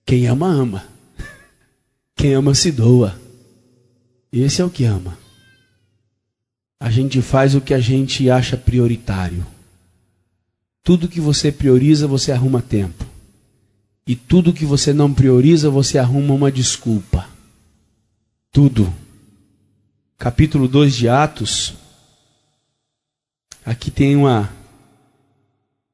Quem ama, ama. Quem ama se doa. Esse é o que ama. A gente faz o que a gente acha prioritário. Tudo que você prioriza, você arruma tempo. E tudo que você não prioriza, você arruma uma desculpa. Tudo. Capítulo 2 de Atos. Aqui tem uma.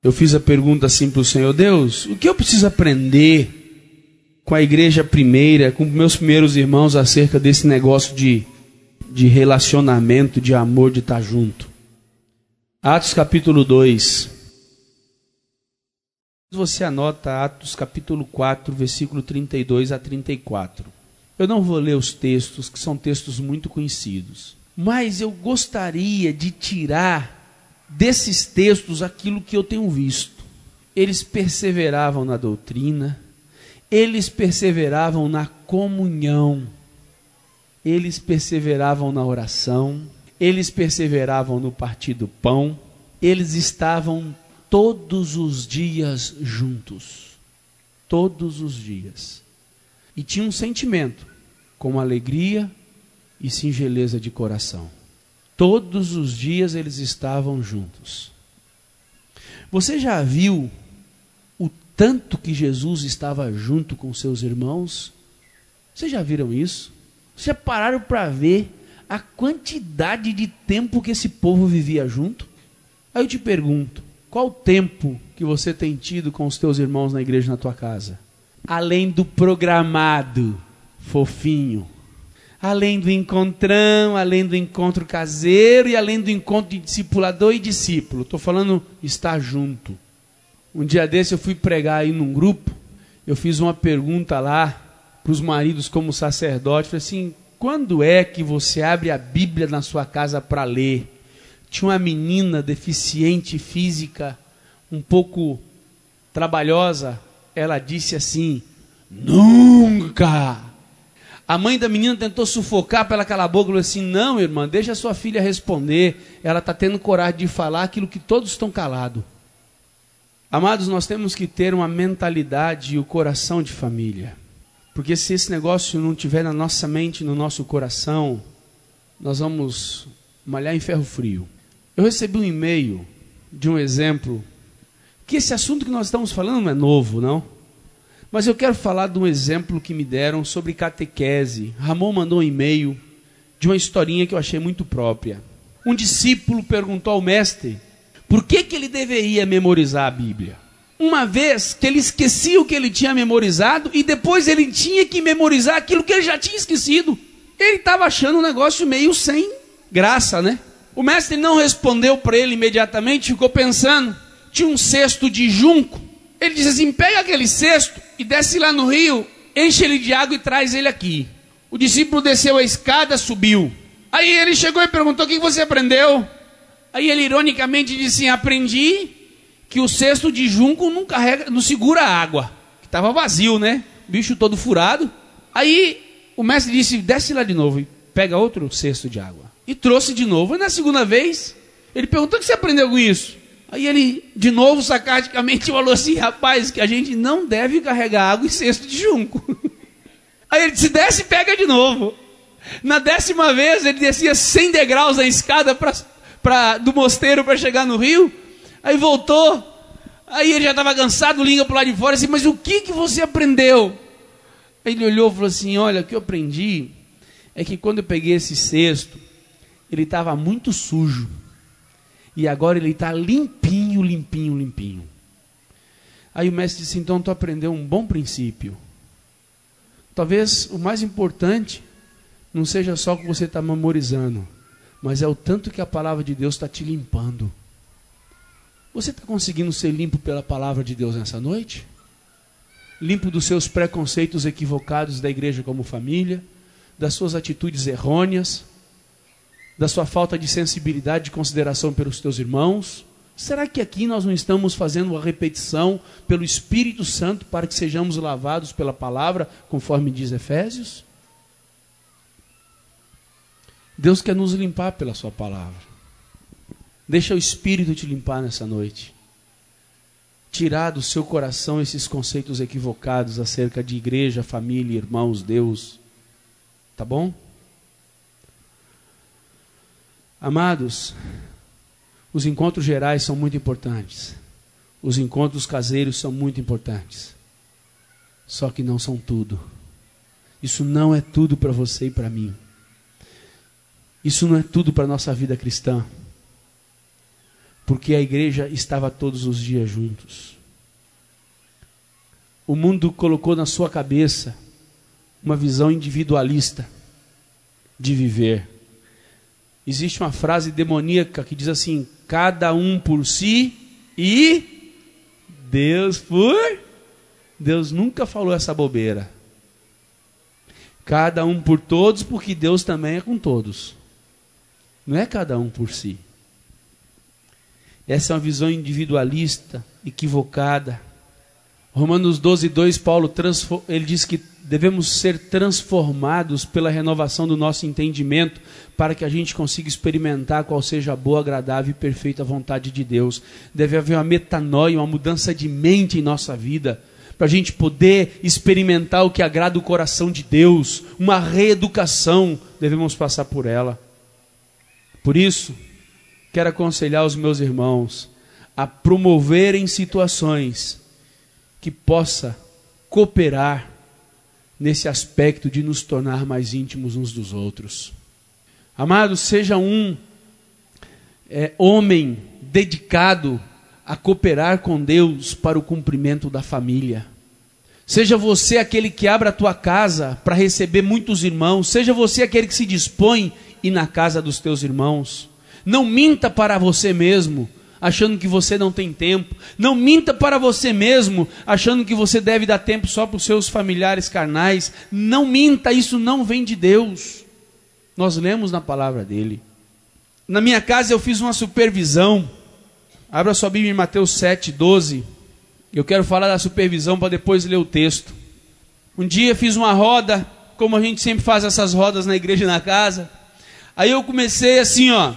Eu fiz a pergunta assim para o Senhor: Deus, o que eu preciso aprender com a igreja primeira, com meus primeiros irmãos acerca desse negócio de, de relacionamento, de amor, de estar junto? Atos capítulo 2. Você anota Atos capítulo 4, versículo 32 a 34. Eu não vou ler os textos, que são textos muito conhecidos, mas eu gostaria de tirar desses textos aquilo que eu tenho visto. Eles perseveravam na doutrina, eles perseveravam na comunhão, eles perseveravam na oração, eles perseveravam no partir do pão, eles estavam todos os dias juntos. Todos os dias. E tinha um sentimento, com alegria e singeleza de coração. Todos os dias eles estavam juntos. Você já viu o tanto que Jesus estava junto com seus irmãos? Vocês já viram isso? Vocês já pararam para ver a quantidade de tempo que esse povo vivia junto? Aí eu te pergunto: qual o tempo que você tem tido com os teus irmãos na igreja na tua casa? Além do programado fofinho, além do encontrão, além do encontro caseiro e além do encontro de discipulador e discípulo. Estou falando estar junto. Um dia desse eu fui pregar aí num grupo, eu fiz uma pergunta lá para os maridos como sacerdote, falei assim, quando é que você abre a Bíblia na sua casa para ler? Tinha uma menina deficiente física, um pouco trabalhosa, ela disse assim: Nunca! A mãe da menina tentou sufocar para ela calar a boca falou assim: Não, irmã, deixa sua filha responder. Ela está tendo coragem de falar aquilo que todos estão calados. Amados, nós temos que ter uma mentalidade e o coração de família. Porque se esse negócio não tiver na nossa mente, no nosso coração, nós vamos malhar em ferro frio. Eu recebi um e-mail de um exemplo, que esse assunto que nós estamos falando não é novo, não. Mas eu quero falar de um exemplo que me deram sobre catequese. Ramon mandou um e-mail de uma historinha que eu achei muito própria. Um discípulo perguntou ao mestre por que, que ele deveria memorizar a Bíblia. Uma vez que ele esquecia o que ele tinha memorizado e depois ele tinha que memorizar aquilo que ele já tinha esquecido. Ele estava achando um negócio meio sem graça, né? O mestre não respondeu para ele imediatamente, ficou pensando. Tinha um cesto de junco. Ele disse assim: pega aquele cesto e desce lá no rio, enche ele de água e traz ele aqui. O discípulo desceu a escada, subiu. Aí ele chegou e perguntou: o que você aprendeu? Aí ele ironicamente disse assim: aprendi que o cesto de junco não carrega, não segura água, que estava vazio, né? Bicho todo furado. Aí o mestre disse: desce lá de novo e pega outro cesto de água. E trouxe de novo. E na segunda vez, ele perguntou: o que você aprendeu com isso? Aí ele, de novo, sarcasticamente falou assim: rapaz, que a gente não deve carregar água em cesto de junco. Aí ele disse: desce e pega de novo. Na décima vez, ele descia 100 degraus na escada pra, pra, do mosteiro para chegar no rio. Aí voltou. Aí ele já estava cansado, liga para lado de fora assim: Mas o que, que você aprendeu? Aí ele olhou e falou assim: Olha, o que eu aprendi é que quando eu peguei esse cesto, ele estava muito sujo. E agora ele está limpinho, limpinho, limpinho. Aí o mestre disse: então tu aprendeu um bom princípio. Talvez o mais importante não seja só o que você está memorizando, mas é o tanto que a palavra de Deus está te limpando. Você está conseguindo ser limpo pela palavra de Deus nessa noite? Limpo dos seus preconceitos equivocados da igreja como família, das suas atitudes errôneas, da sua falta de sensibilidade e consideração pelos teus irmãos? Será que aqui nós não estamos fazendo uma repetição pelo Espírito Santo para que sejamos lavados pela palavra, conforme diz Efésios? Deus quer nos limpar pela Sua palavra. Deixa o Espírito te limpar nessa noite. Tirar do seu coração esses conceitos equivocados acerca de igreja, família, irmãos, Deus. Tá bom? Amados, os encontros gerais são muito importantes. Os encontros caseiros são muito importantes. Só que não são tudo. Isso não é tudo para você e para mim. Isso não é tudo para a nossa vida cristã. Porque a igreja estava todos os dias juntos. O mundo colocou na sua cabeça uma visão individualista de viver. Existe uma frase demoníaca que diz assim: cada um por si e Deus por. Deus nunca falou essa bobeira. Cada um por todos, porque Deus também é com todos. Não é cada um por si. Essa é uma visão individualista, equivocada. Romanos 12, 2, Paulo ele diz que devemos ser transformados pela renovação do nosso entendimento, para que a gente consiga experimentar qual seja a boa, agradável e perfeita vontade de Deus. Deve haver uma metanoia, uma mudança de mente em nossa vida, para a gente poder experimentar o que agrada o coração de Deus, uma reeducação, devemos passar por ela. Por isso, quero aconselhar os meus irmãos a promoverem situações que possa cooperar nesse aspecto de nos tornar mais íntimos uns dos outros. Amado, seja um é, homem dedicado a cooperar com Deus para o cumprimento da família. Seja você aquele que abre a tua casa para receber muitos irmãos. Seja você aquele que se dispõe ir na casa dos teus irmãos. Não minta para você mesmo, achando que você não tem tempo. Não minta para você mesmo, achando que você deve dar tempo só para os seus familiares carnais. Não minta, isso não vem de Deus. Nós lemos na palavra dele. Na minha casa eu fiz uma supervisão. Abra sua Bíblia em Mateus 7, 12. Eu quero falar da supervisão para depois ler o texto. Um dia fiz uma roda, como a gente sempre faz essas rodas na igreja e na casa. Aí eu comecei assim, ó,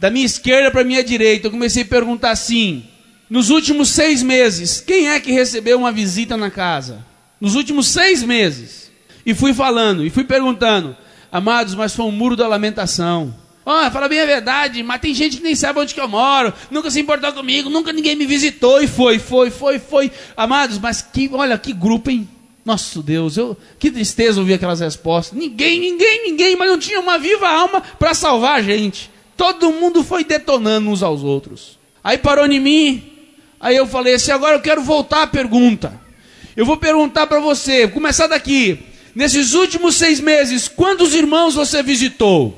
da minha esquerda para a minha direita, eu comecei a perguntar assim: nos últimos seis meses, quem é que recebeu uma visita na casa? Nos últimos seis meses. E fui falando, e fui perguntando, amados, mas foi um muro da lamentação. Oh, fala bem a verdade, mas tem gente que nem sabe onde que eu moro, nunca se importou comigo, nunca ninguém me visitou, e foi, foi, foi, foi. Amados, mas que, olha que grupo, hein? Nosso Deus, eu, que tristeza ouvir aquelas respostas. Ninguém, ninguém, ninguém, mas não tinha uma viva alma para salvar a gente. Todo mundo foi detonando uns aos outros. Aí parou em mim, aí eu falei assim: agora eu quero voltar à pergunta. Eu vou perguntar para você, começar daqui. Nesses últimos seis meses, quantos irmãos você visitou?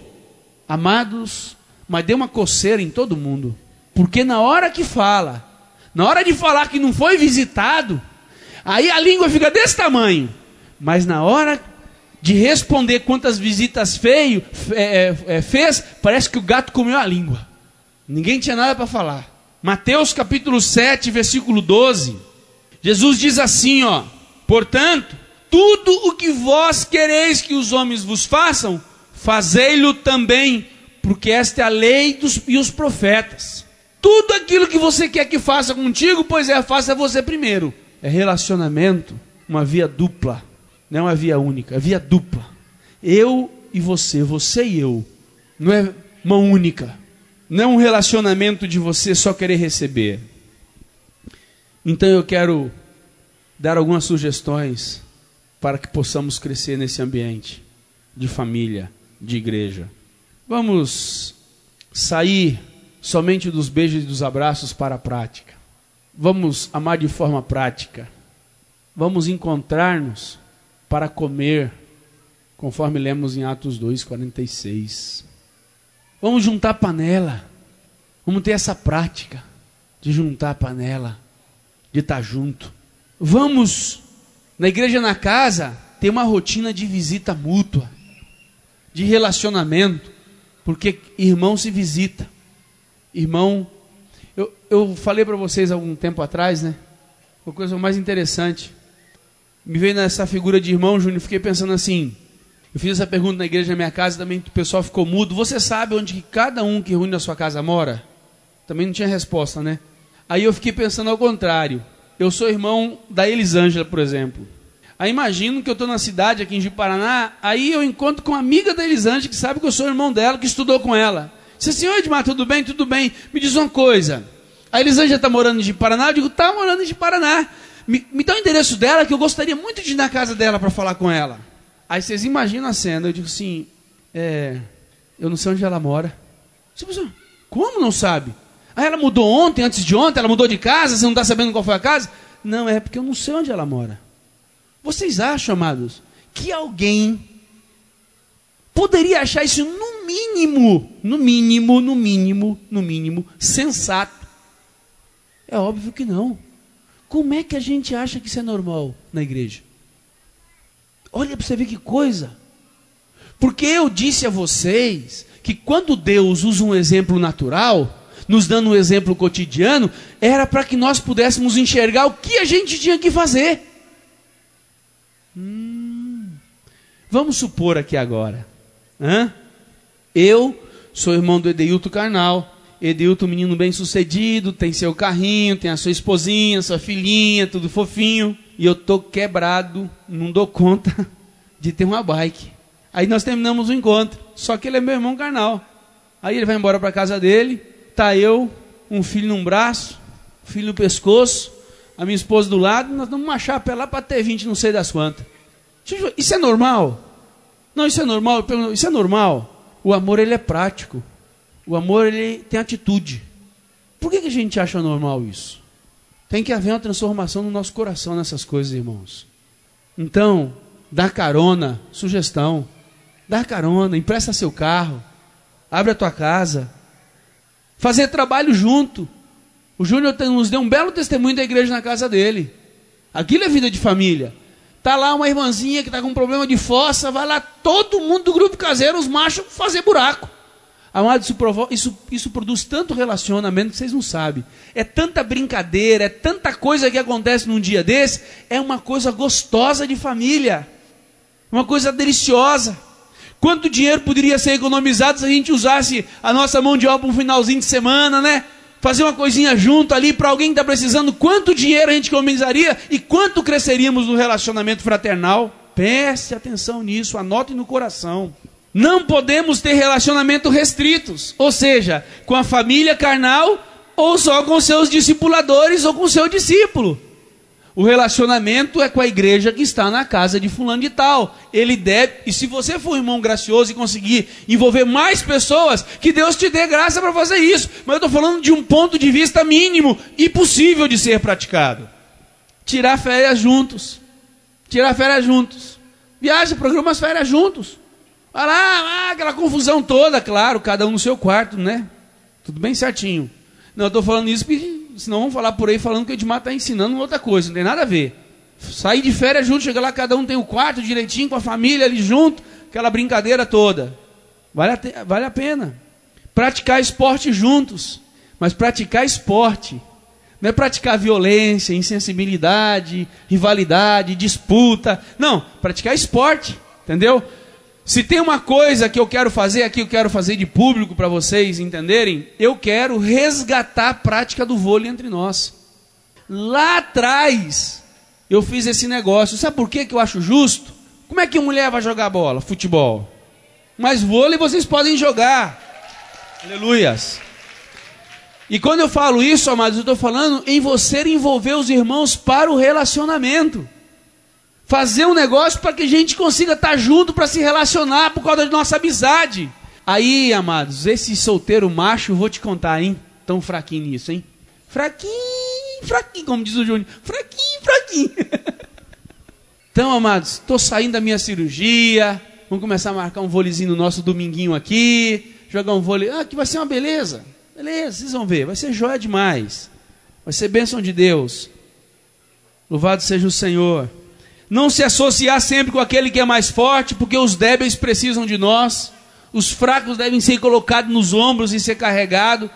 Amados, mas deu uma coceira em todo mundo. Porque na hora que fala, na hora de falar que não foi visitado, Aí a língua fica desse tamanho. Mas na hora de responder quantas visitas feio, é, é, fez, parece que o gato comeu a língua. Ninguém tinha nada para falar. Mateus capítulo 7, versículo 12. Jesus diz assim, ó: Portanto, tudo o que vós quereis que os homens vos façam, fazei-lo também, porque esta é a lei dos, e os profetas. Tudo aquilo que você quer que faça contigo, pois é, faça você primeiro é relacionamento, uma via dupla, não é uma via única, é via dupla. Eu e você, você e eu. Não é mão única. Não é um relacionamento de você só querer receber. Então eu quero dar algumas sugestões para que possamos crescer nesse ambiente de família, de igreja. Vamos sair somente dos beijos e dos abraços para a prática. Vamos amar de forma prática. Vamos encontrar-nos para comer, conforme lemos em Atos 2:46. Vamos juntar panela. Vamos ter essa prática de juntar panela, de estar junto. Vamos na igreja na casa ter uma rotina de visita mútua, de relacionamento, porque irmão se visita. Irmão Eu, eu falei para vocês algum tempo atrás, né? Uma coisa mais interessante. Me veio nessa figura de irmão, Júnior, fiquei pensando assim. Eu fiz essa pergunta na igreja da minha casa, também o pessoal ficou mudo. Você sabe onde cada um que reúne na sua casa mora? Também não tinha resposta, né? Aí eu fiquei pensando ao contrário. Eu sou irmão da Elisângela, por exemplo. Aí imagino que eu estou na cidade aqui em Paraná, aí eu encontro com uma amiga da Elisângela que sabe que eu sou irmão dela, que estudou com ela. Disse assim, oi Edmar, tudo bem? Tudo bem. Me diz uma coisa. A Elisângela está morando em Paraná? Eu digo, está morando em Paraná. Me, me dá o endereço dela, que eu gostaria muito de ir na casa dela para falar com ela. Aí vocês imaginam a cena, eu digo assim, é, eu não sei onde ela mora. Você pensa, como não sabe? Ah, ela mudou ontem, antes de ontem, ela mudou de casa, você não está sabendo qual foi a casa? Não, é porque eu não sei onde ela mora. Vocês acham, amados, que alguém poderia achar isso no mínimo, no mínimo, no mínimo, no mínimo, sensato? É óbvio que não. Como é que a gente acha que isso é normal na igreja? Olha para você ver que coisa. Porque eu disse a vocês que quando Deus usa um exemplo natural, nos dando um exemplo cotidiano, era para que nós pudéssemos enxergar o que a gente tinha que fazer. Hum, vamos supor aqui agora. Hã? Eu sou irmão do Edeilto Carnal. Edeilto, menino bem sucedido, tem seu carrinho, tem a sua esposinha, sua filhinha, tudo fofinho. E eu tô quebrado, não dou conta de ter uma bike. Aí nós terminamos o encontro. Só que ele é meu irmão carnal. Aí ele vai embora para casa dele, tá eu, um filho num braço, um filho no pescoço, a minha esposa do lado, nós vamos marchar para lá para ter 20, não sei das quantas. Isso é normal? Não, isso é normal. Isso é normal. O amor ele é prático. O amor ele tem atitude. Por que, que a gente acha normal isso? Tem que haver uma transformação no nosso coração nessas coisas, irmãos. Então, dá carona, sugestão. Dá carona, empresta seu carro, abre a tua casa. Fazer trabalho junto. O Júnior nos deu um belo testemunho da igreja na casa dele. Aquilo é vida de família. Tá lá uma irmãzinha que está com um problema de fossa, vai lá todo mundo do grupo caseiro, os machos, fazer buraco. Amado, isso, isso, isso produz tanto relacionamento que vocês não sabem. É tanta brincadeira, é tanta coisa que acontece num dia desse. É uma coisa gostosa de família. Uma coisa deliciosa. Quanto dinheiro poderia ser economizado se a gente usasse a nossa mão de obra um finalzinho de semana, né? Fazer uma coisinha junto ali para alguém que está precisando. Quanto dinheiro a gente economizaria e quanto cresceríamos no relacionamento fraternal? Preste atenção nisso, anote no coração. Não podemos ter relacionamento restritos, ou seja, com a família carnal ou só com seus discipuladores ou com seu discípulo. O relacionamento é com a igreja que está na casa de fulano de tal. Ele deve, e se você for um irmão gracioso e conseguir envolver mais pessoas, que Deus te dê graça para fazer isso. Mas eu estou falando de um ponto de vista mínimo e possível de ser praticado. Tirar férias juntos. Tirar férias juntos. Viaja, programa as férias juntos. Vai lá, ah, aquela confusão toda, claro, cada um no seu quarto, né? Tudo bem certinho. Não, eu estou falando isso porque senão vamos falar por aí falando que o Edmar está ensinando outra coisa, não tem nada a ver. Sair de férias junto, chega lá, cada um tem o quarto direitinho, com a família ali junto, aquela brincadeira toda. Vale a, vale a pena. Praticar esporte juntos. Mas praticar esporte não é praticar violência, insensibilidade, rivalidade, disputa. Não, praticar esporte, entendeu? Se tem uma coisa que eu quero fazer aqui, eu quero fazer de público para vocês entenderem, eu quero resgatar a prática do vôlei entre nós. Lá atrás, eu fiz esse negócio. Sabe por que, que eu acho justo? Como é que mulher vai jogar bola? Futebol. Mas vôlei vocês podem jogar. Aleluias. E quando eu falo isso, amados, eu estou falando em você envolver os irmãos para o relacionamento fazer um negócio para que a gente consiga estar junto para se relacionar por causa da nossa amizade. Aí, amados, esse solteiro macho, vou te contar, hein? Tão fraquinho nisso, hein? Fraquinho, fraquinho, como diz o Júnior. Fraquinho, fraquinho. então, amados, estou saindo da minha cirurgia. Vamos começar a marcar um vôleizinho no nosso dominguinho aqui. Jogar um vôlei. Ah, que vai ser uma beleza. Beleza, vocês vão ver. Vai ser joia demais. Vai ser bênção de Deus. Louvado seja o Senhor não se associar sempre com aquele que é mais forte, porque os débeis precisam de nós, os fracos devem ser colocados nos ombros e ser carregados,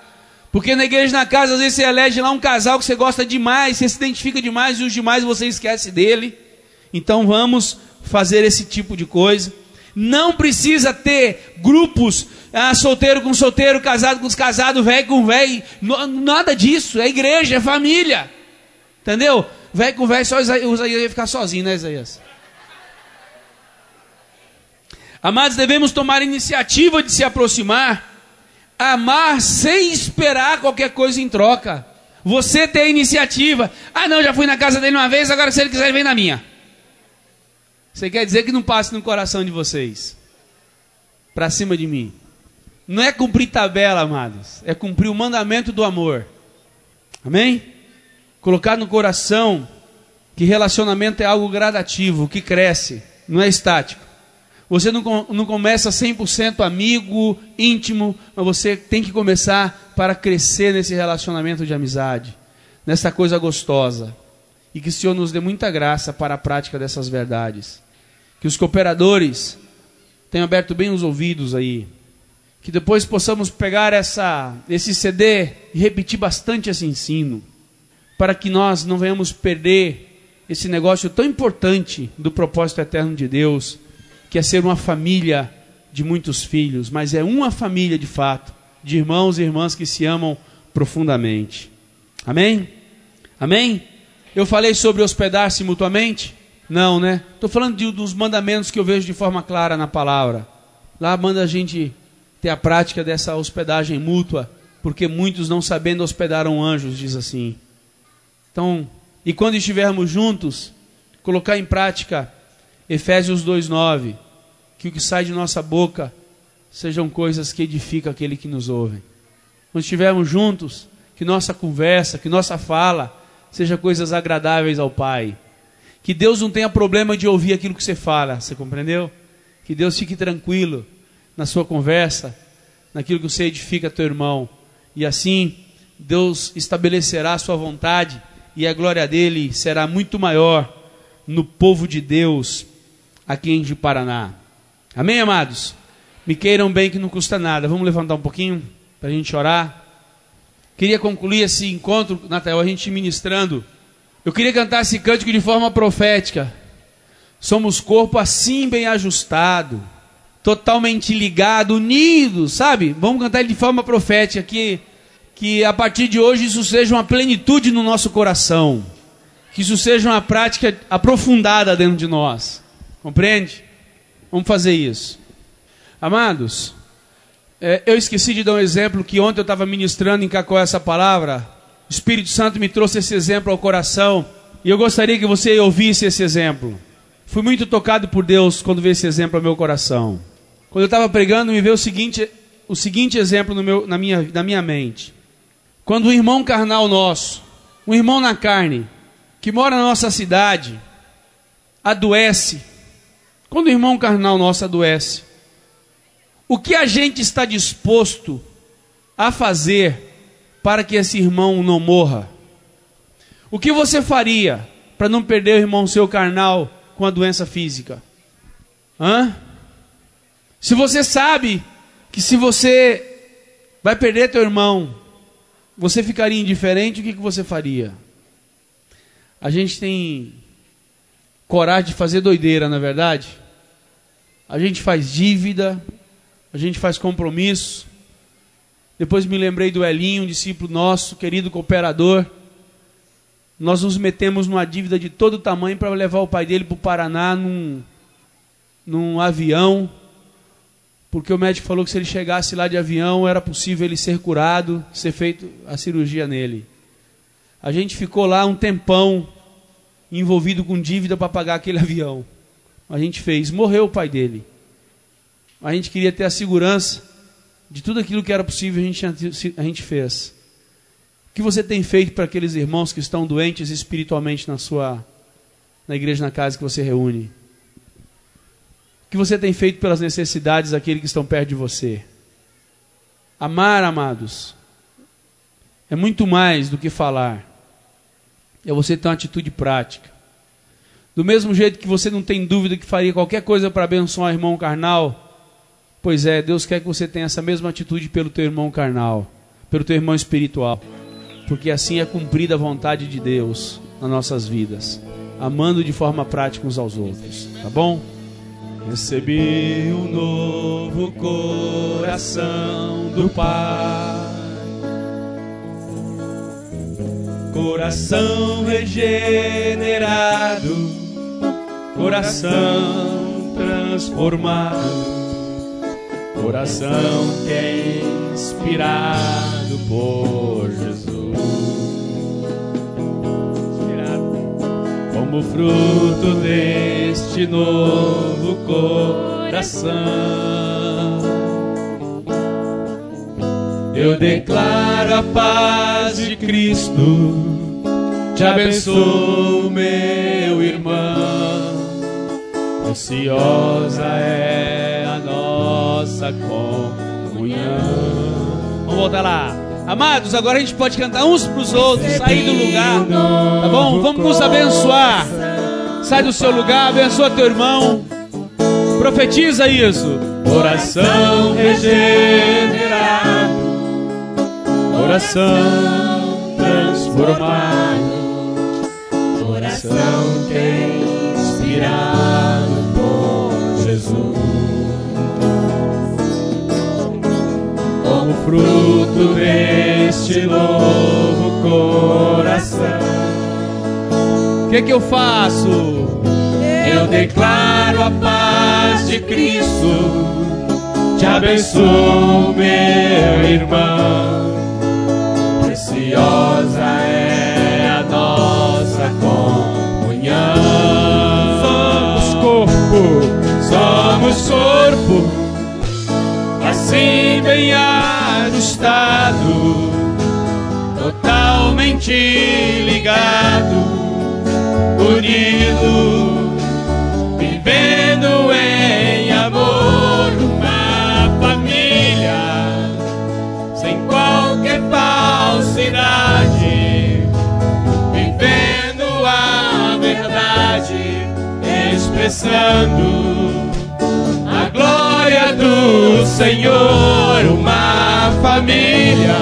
Porque na igreja, na casa, às vezes você elege lá um casal que você gosta demais, você se identifica demais e os demais você esquece dele. Então vamos fazer esse tipo de coisa. Não precisa ter grupos, ah, solteiro com solteiro, casado com casado, velho com velho. Nada disso. É igreja, é família. Entendeu? Velho com velho, só o Isaías ia ficar sozinho, né, Isaías? Amados, devemos tomar iniciativa de se aproximar, amar sem esperar qualquer coisa em troca. Você tem iniciativa. Ah, não, já fui na casa dele uma vez, agora se ele quiser, ele vem na minha. Você quer dizer que não passe no coração de vocês? Para cima de mim. Não é cumprir tabela, amados. É cumprir o mandamento do amor. Amém? Colocar no coração que relacionamento é algo gradativo, que cresce, não é estático. Você não, não começa 100% amigo, íntimo, mas você tem que começar para crescer nesse relacionamento de amizade, nessa coisa gostosa. E que o Senhor nos dê muita graça para a prática dessas verdades. Que os cooperadores tenham aberto bem os ouvidos aí. Que depois possamos pegar essa, esse CD e repetir bastante esse ensino. Para que nós não venhamos perder esse negócio tão importante do propósito eterno de Deus que é ser uma família de muitos filhos, mas é uma família de fato, de irmãos e irmãs que se amam profundamente. Amém? Amém? Eu falei sobre hospedar-se mutuamente? Não, né? Estou falando de, dos mandamentos que eu vejo de forma clara na palavra. Lá manda a gente ter a prática dessa hospedagem mútua, porque muitos não sabendo hospedaram anjos, diz assim. Então, e quando estivermos juntos, colocar em prática Efésios 2:9, que o que sai de nossa boca sejam coisas que edificam aquele que nos ouve. Quando estivermos juntos, que nossa conversa, que nossa fala seja coisas agradáveis ao Pai. Que Deus não tenha problema de ouvir aquilo que você fala, você compreendeu? Que Deus fique tranquilo na sua conversa, naquilo que você edifica teu irmão. E assim, Deus estabelecerá a sua vontade e a glória dele será muito maior no povo de Deus aqui em Paraná. Amém, amados? Me queiram bem que não custa nada. Vamos levantar um pouquinho para a gente orar. Queria concluir esse encontro, Natal, a gente ministrando. Eu queria cantar esse cântico de forma profética. Somos corpo assim bem ajustado, totalmente ligado, unido, sabe? Vamos cantar ele de forma profética que que a partir de hoje isso seja uma plenitude no nosso coração. Que isso seja uma prática aprofundada dentro de nós. Compreende? Vamos fazer isso. Amados, é, eu esqueci de dar um exemplo que ontem eu estava ministrando em Cacó essa palavra. O Espírito Santo me trouxe esse exemplo ao coração e eu gostaria que você ouvisse esse exemplo. Fui muito tocado por Deus quando veio esse exemplo ao meu coração. Quando eu estava pregando, me veio o seguinte, o seguinte exemplo meu, na, minha, na minha mente. Quando um irmão carnal nosso, um irmão na carne, que mora na nossa cidade, adoece quando o irmão carnal nosso adoece, o que a gente está disposto a fazer para que esse irmão não morra? O que você faria para não perder o irmão seu carnal com a doença física? Hã? Se você sabe que se você vai perder teu irmão, você ficaria indiferente, o que, que você faria? A gente tem coragem de fazer doideira, na é verdade? A gente faz dívida, a gente faz compromisso. Depois me lembrei do Elinho, um discípulo nosso, querido cooperador. Nós nos metemos numa dívida de todo tamanho para levar o pai dele para o Paraná num, num avião, porque o médico falou que se ele chegasse lá de avião era possível ele ser curado, ser feito a cirurgia nele. A gente ficou lá um tempão envolvido com dívida para pagar aquele avião. A gente fez, morreu o pai dele. A gente queria ter a segurança de tudo aquilo que era possível, a gente, a gente fez. O que você tem feito para aqueles irmãos que estão doentes espiritualmente na sua na igreja, na casa que você reúne? Que você tem feito pelas necessidades daqueles que estão perto de você? Amar, amados, é muito mais do que falar é você ter uma atitude prática. Do mesmo jeito que você não tem dúvida que faria qualquer coisa para abençoar o irmão carnal, pois é, Deus quer que você tenha essa mesma atitude pelo teu irmão carnal. pelo teu irmão espiritual, porque assim é cumprida a vontade de Deus nas nossas vidas, amando de forma prática uns aos outros, tá bom? Recebi um novo coração do Pai, coração regenerado, coração transformado. Coração que é inspirado por Como fruto deste novo coração, eu declaro a paz de Cristo. Te abençoo, meu irmão. Ansiosa é nossa comunhão. Vamos voltar lá. Amados, agora a gente pode cantar uns para os outros, sair do lugar, tá bom? Vamos nos abençoar. Sai do seu lugar, abençoa teu irmão. Profetiza isso. Coração regenerado, coração transformado, coração que fruto deste novo coração. O que, que eu faço? Eu declaro a paz de Cristo, te abençoo, meu irmão. Preciosa é a nossa comunhão. Somos corpo, somos corpo, assim bem ajustado, totalmente ligado, unido, vivendo em amor, uma família, sem qualquer falsidade, vivendo a verdade, expressando Senhor, uma família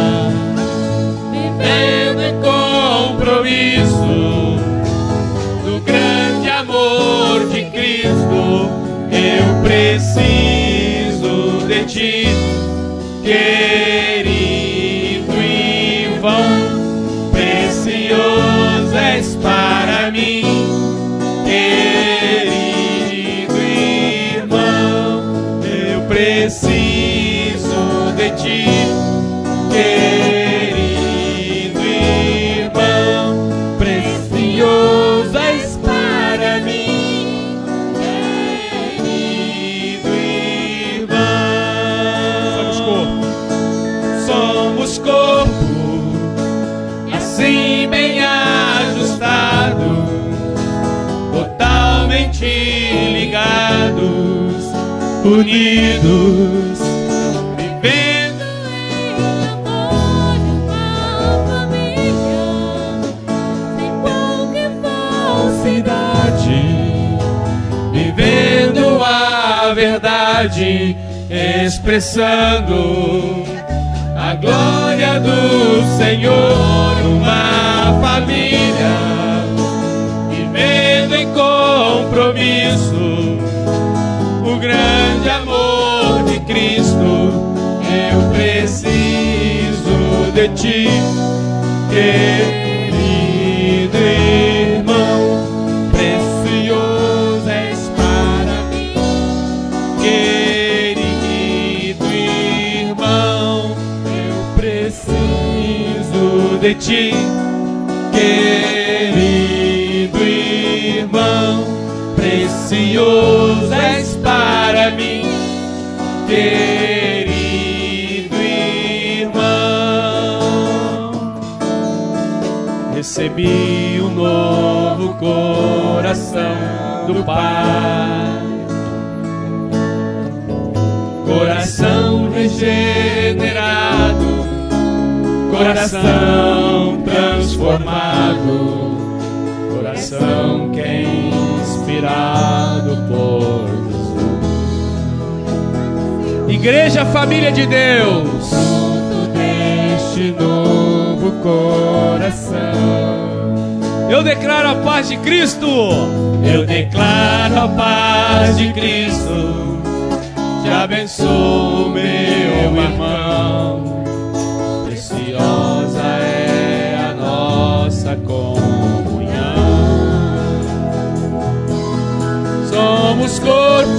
vivendo em compromisso do grande amor de Cristo. Eu preciso de ti, unidos, vivendo falsidade, vivendo a verdade, expressando a glória do Senhor, uma família, vivendo em compromisso. O grande ti, querido irmão, precioso és para mim, querido irmão. Eu preciso de ti, querido irmão, precioso és para mim, querido Recebi um novo coração do Pai coração regenerado, coração transformado, coração que é inspirado por Jesus. Igreja Família de Deus, coração. Eu declaro a paz de Cristo. Eu declaro a paz de Cristo. Te abençoo, meu irmão. Preciosa é a nossa comunhão. Somos corpo,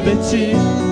through the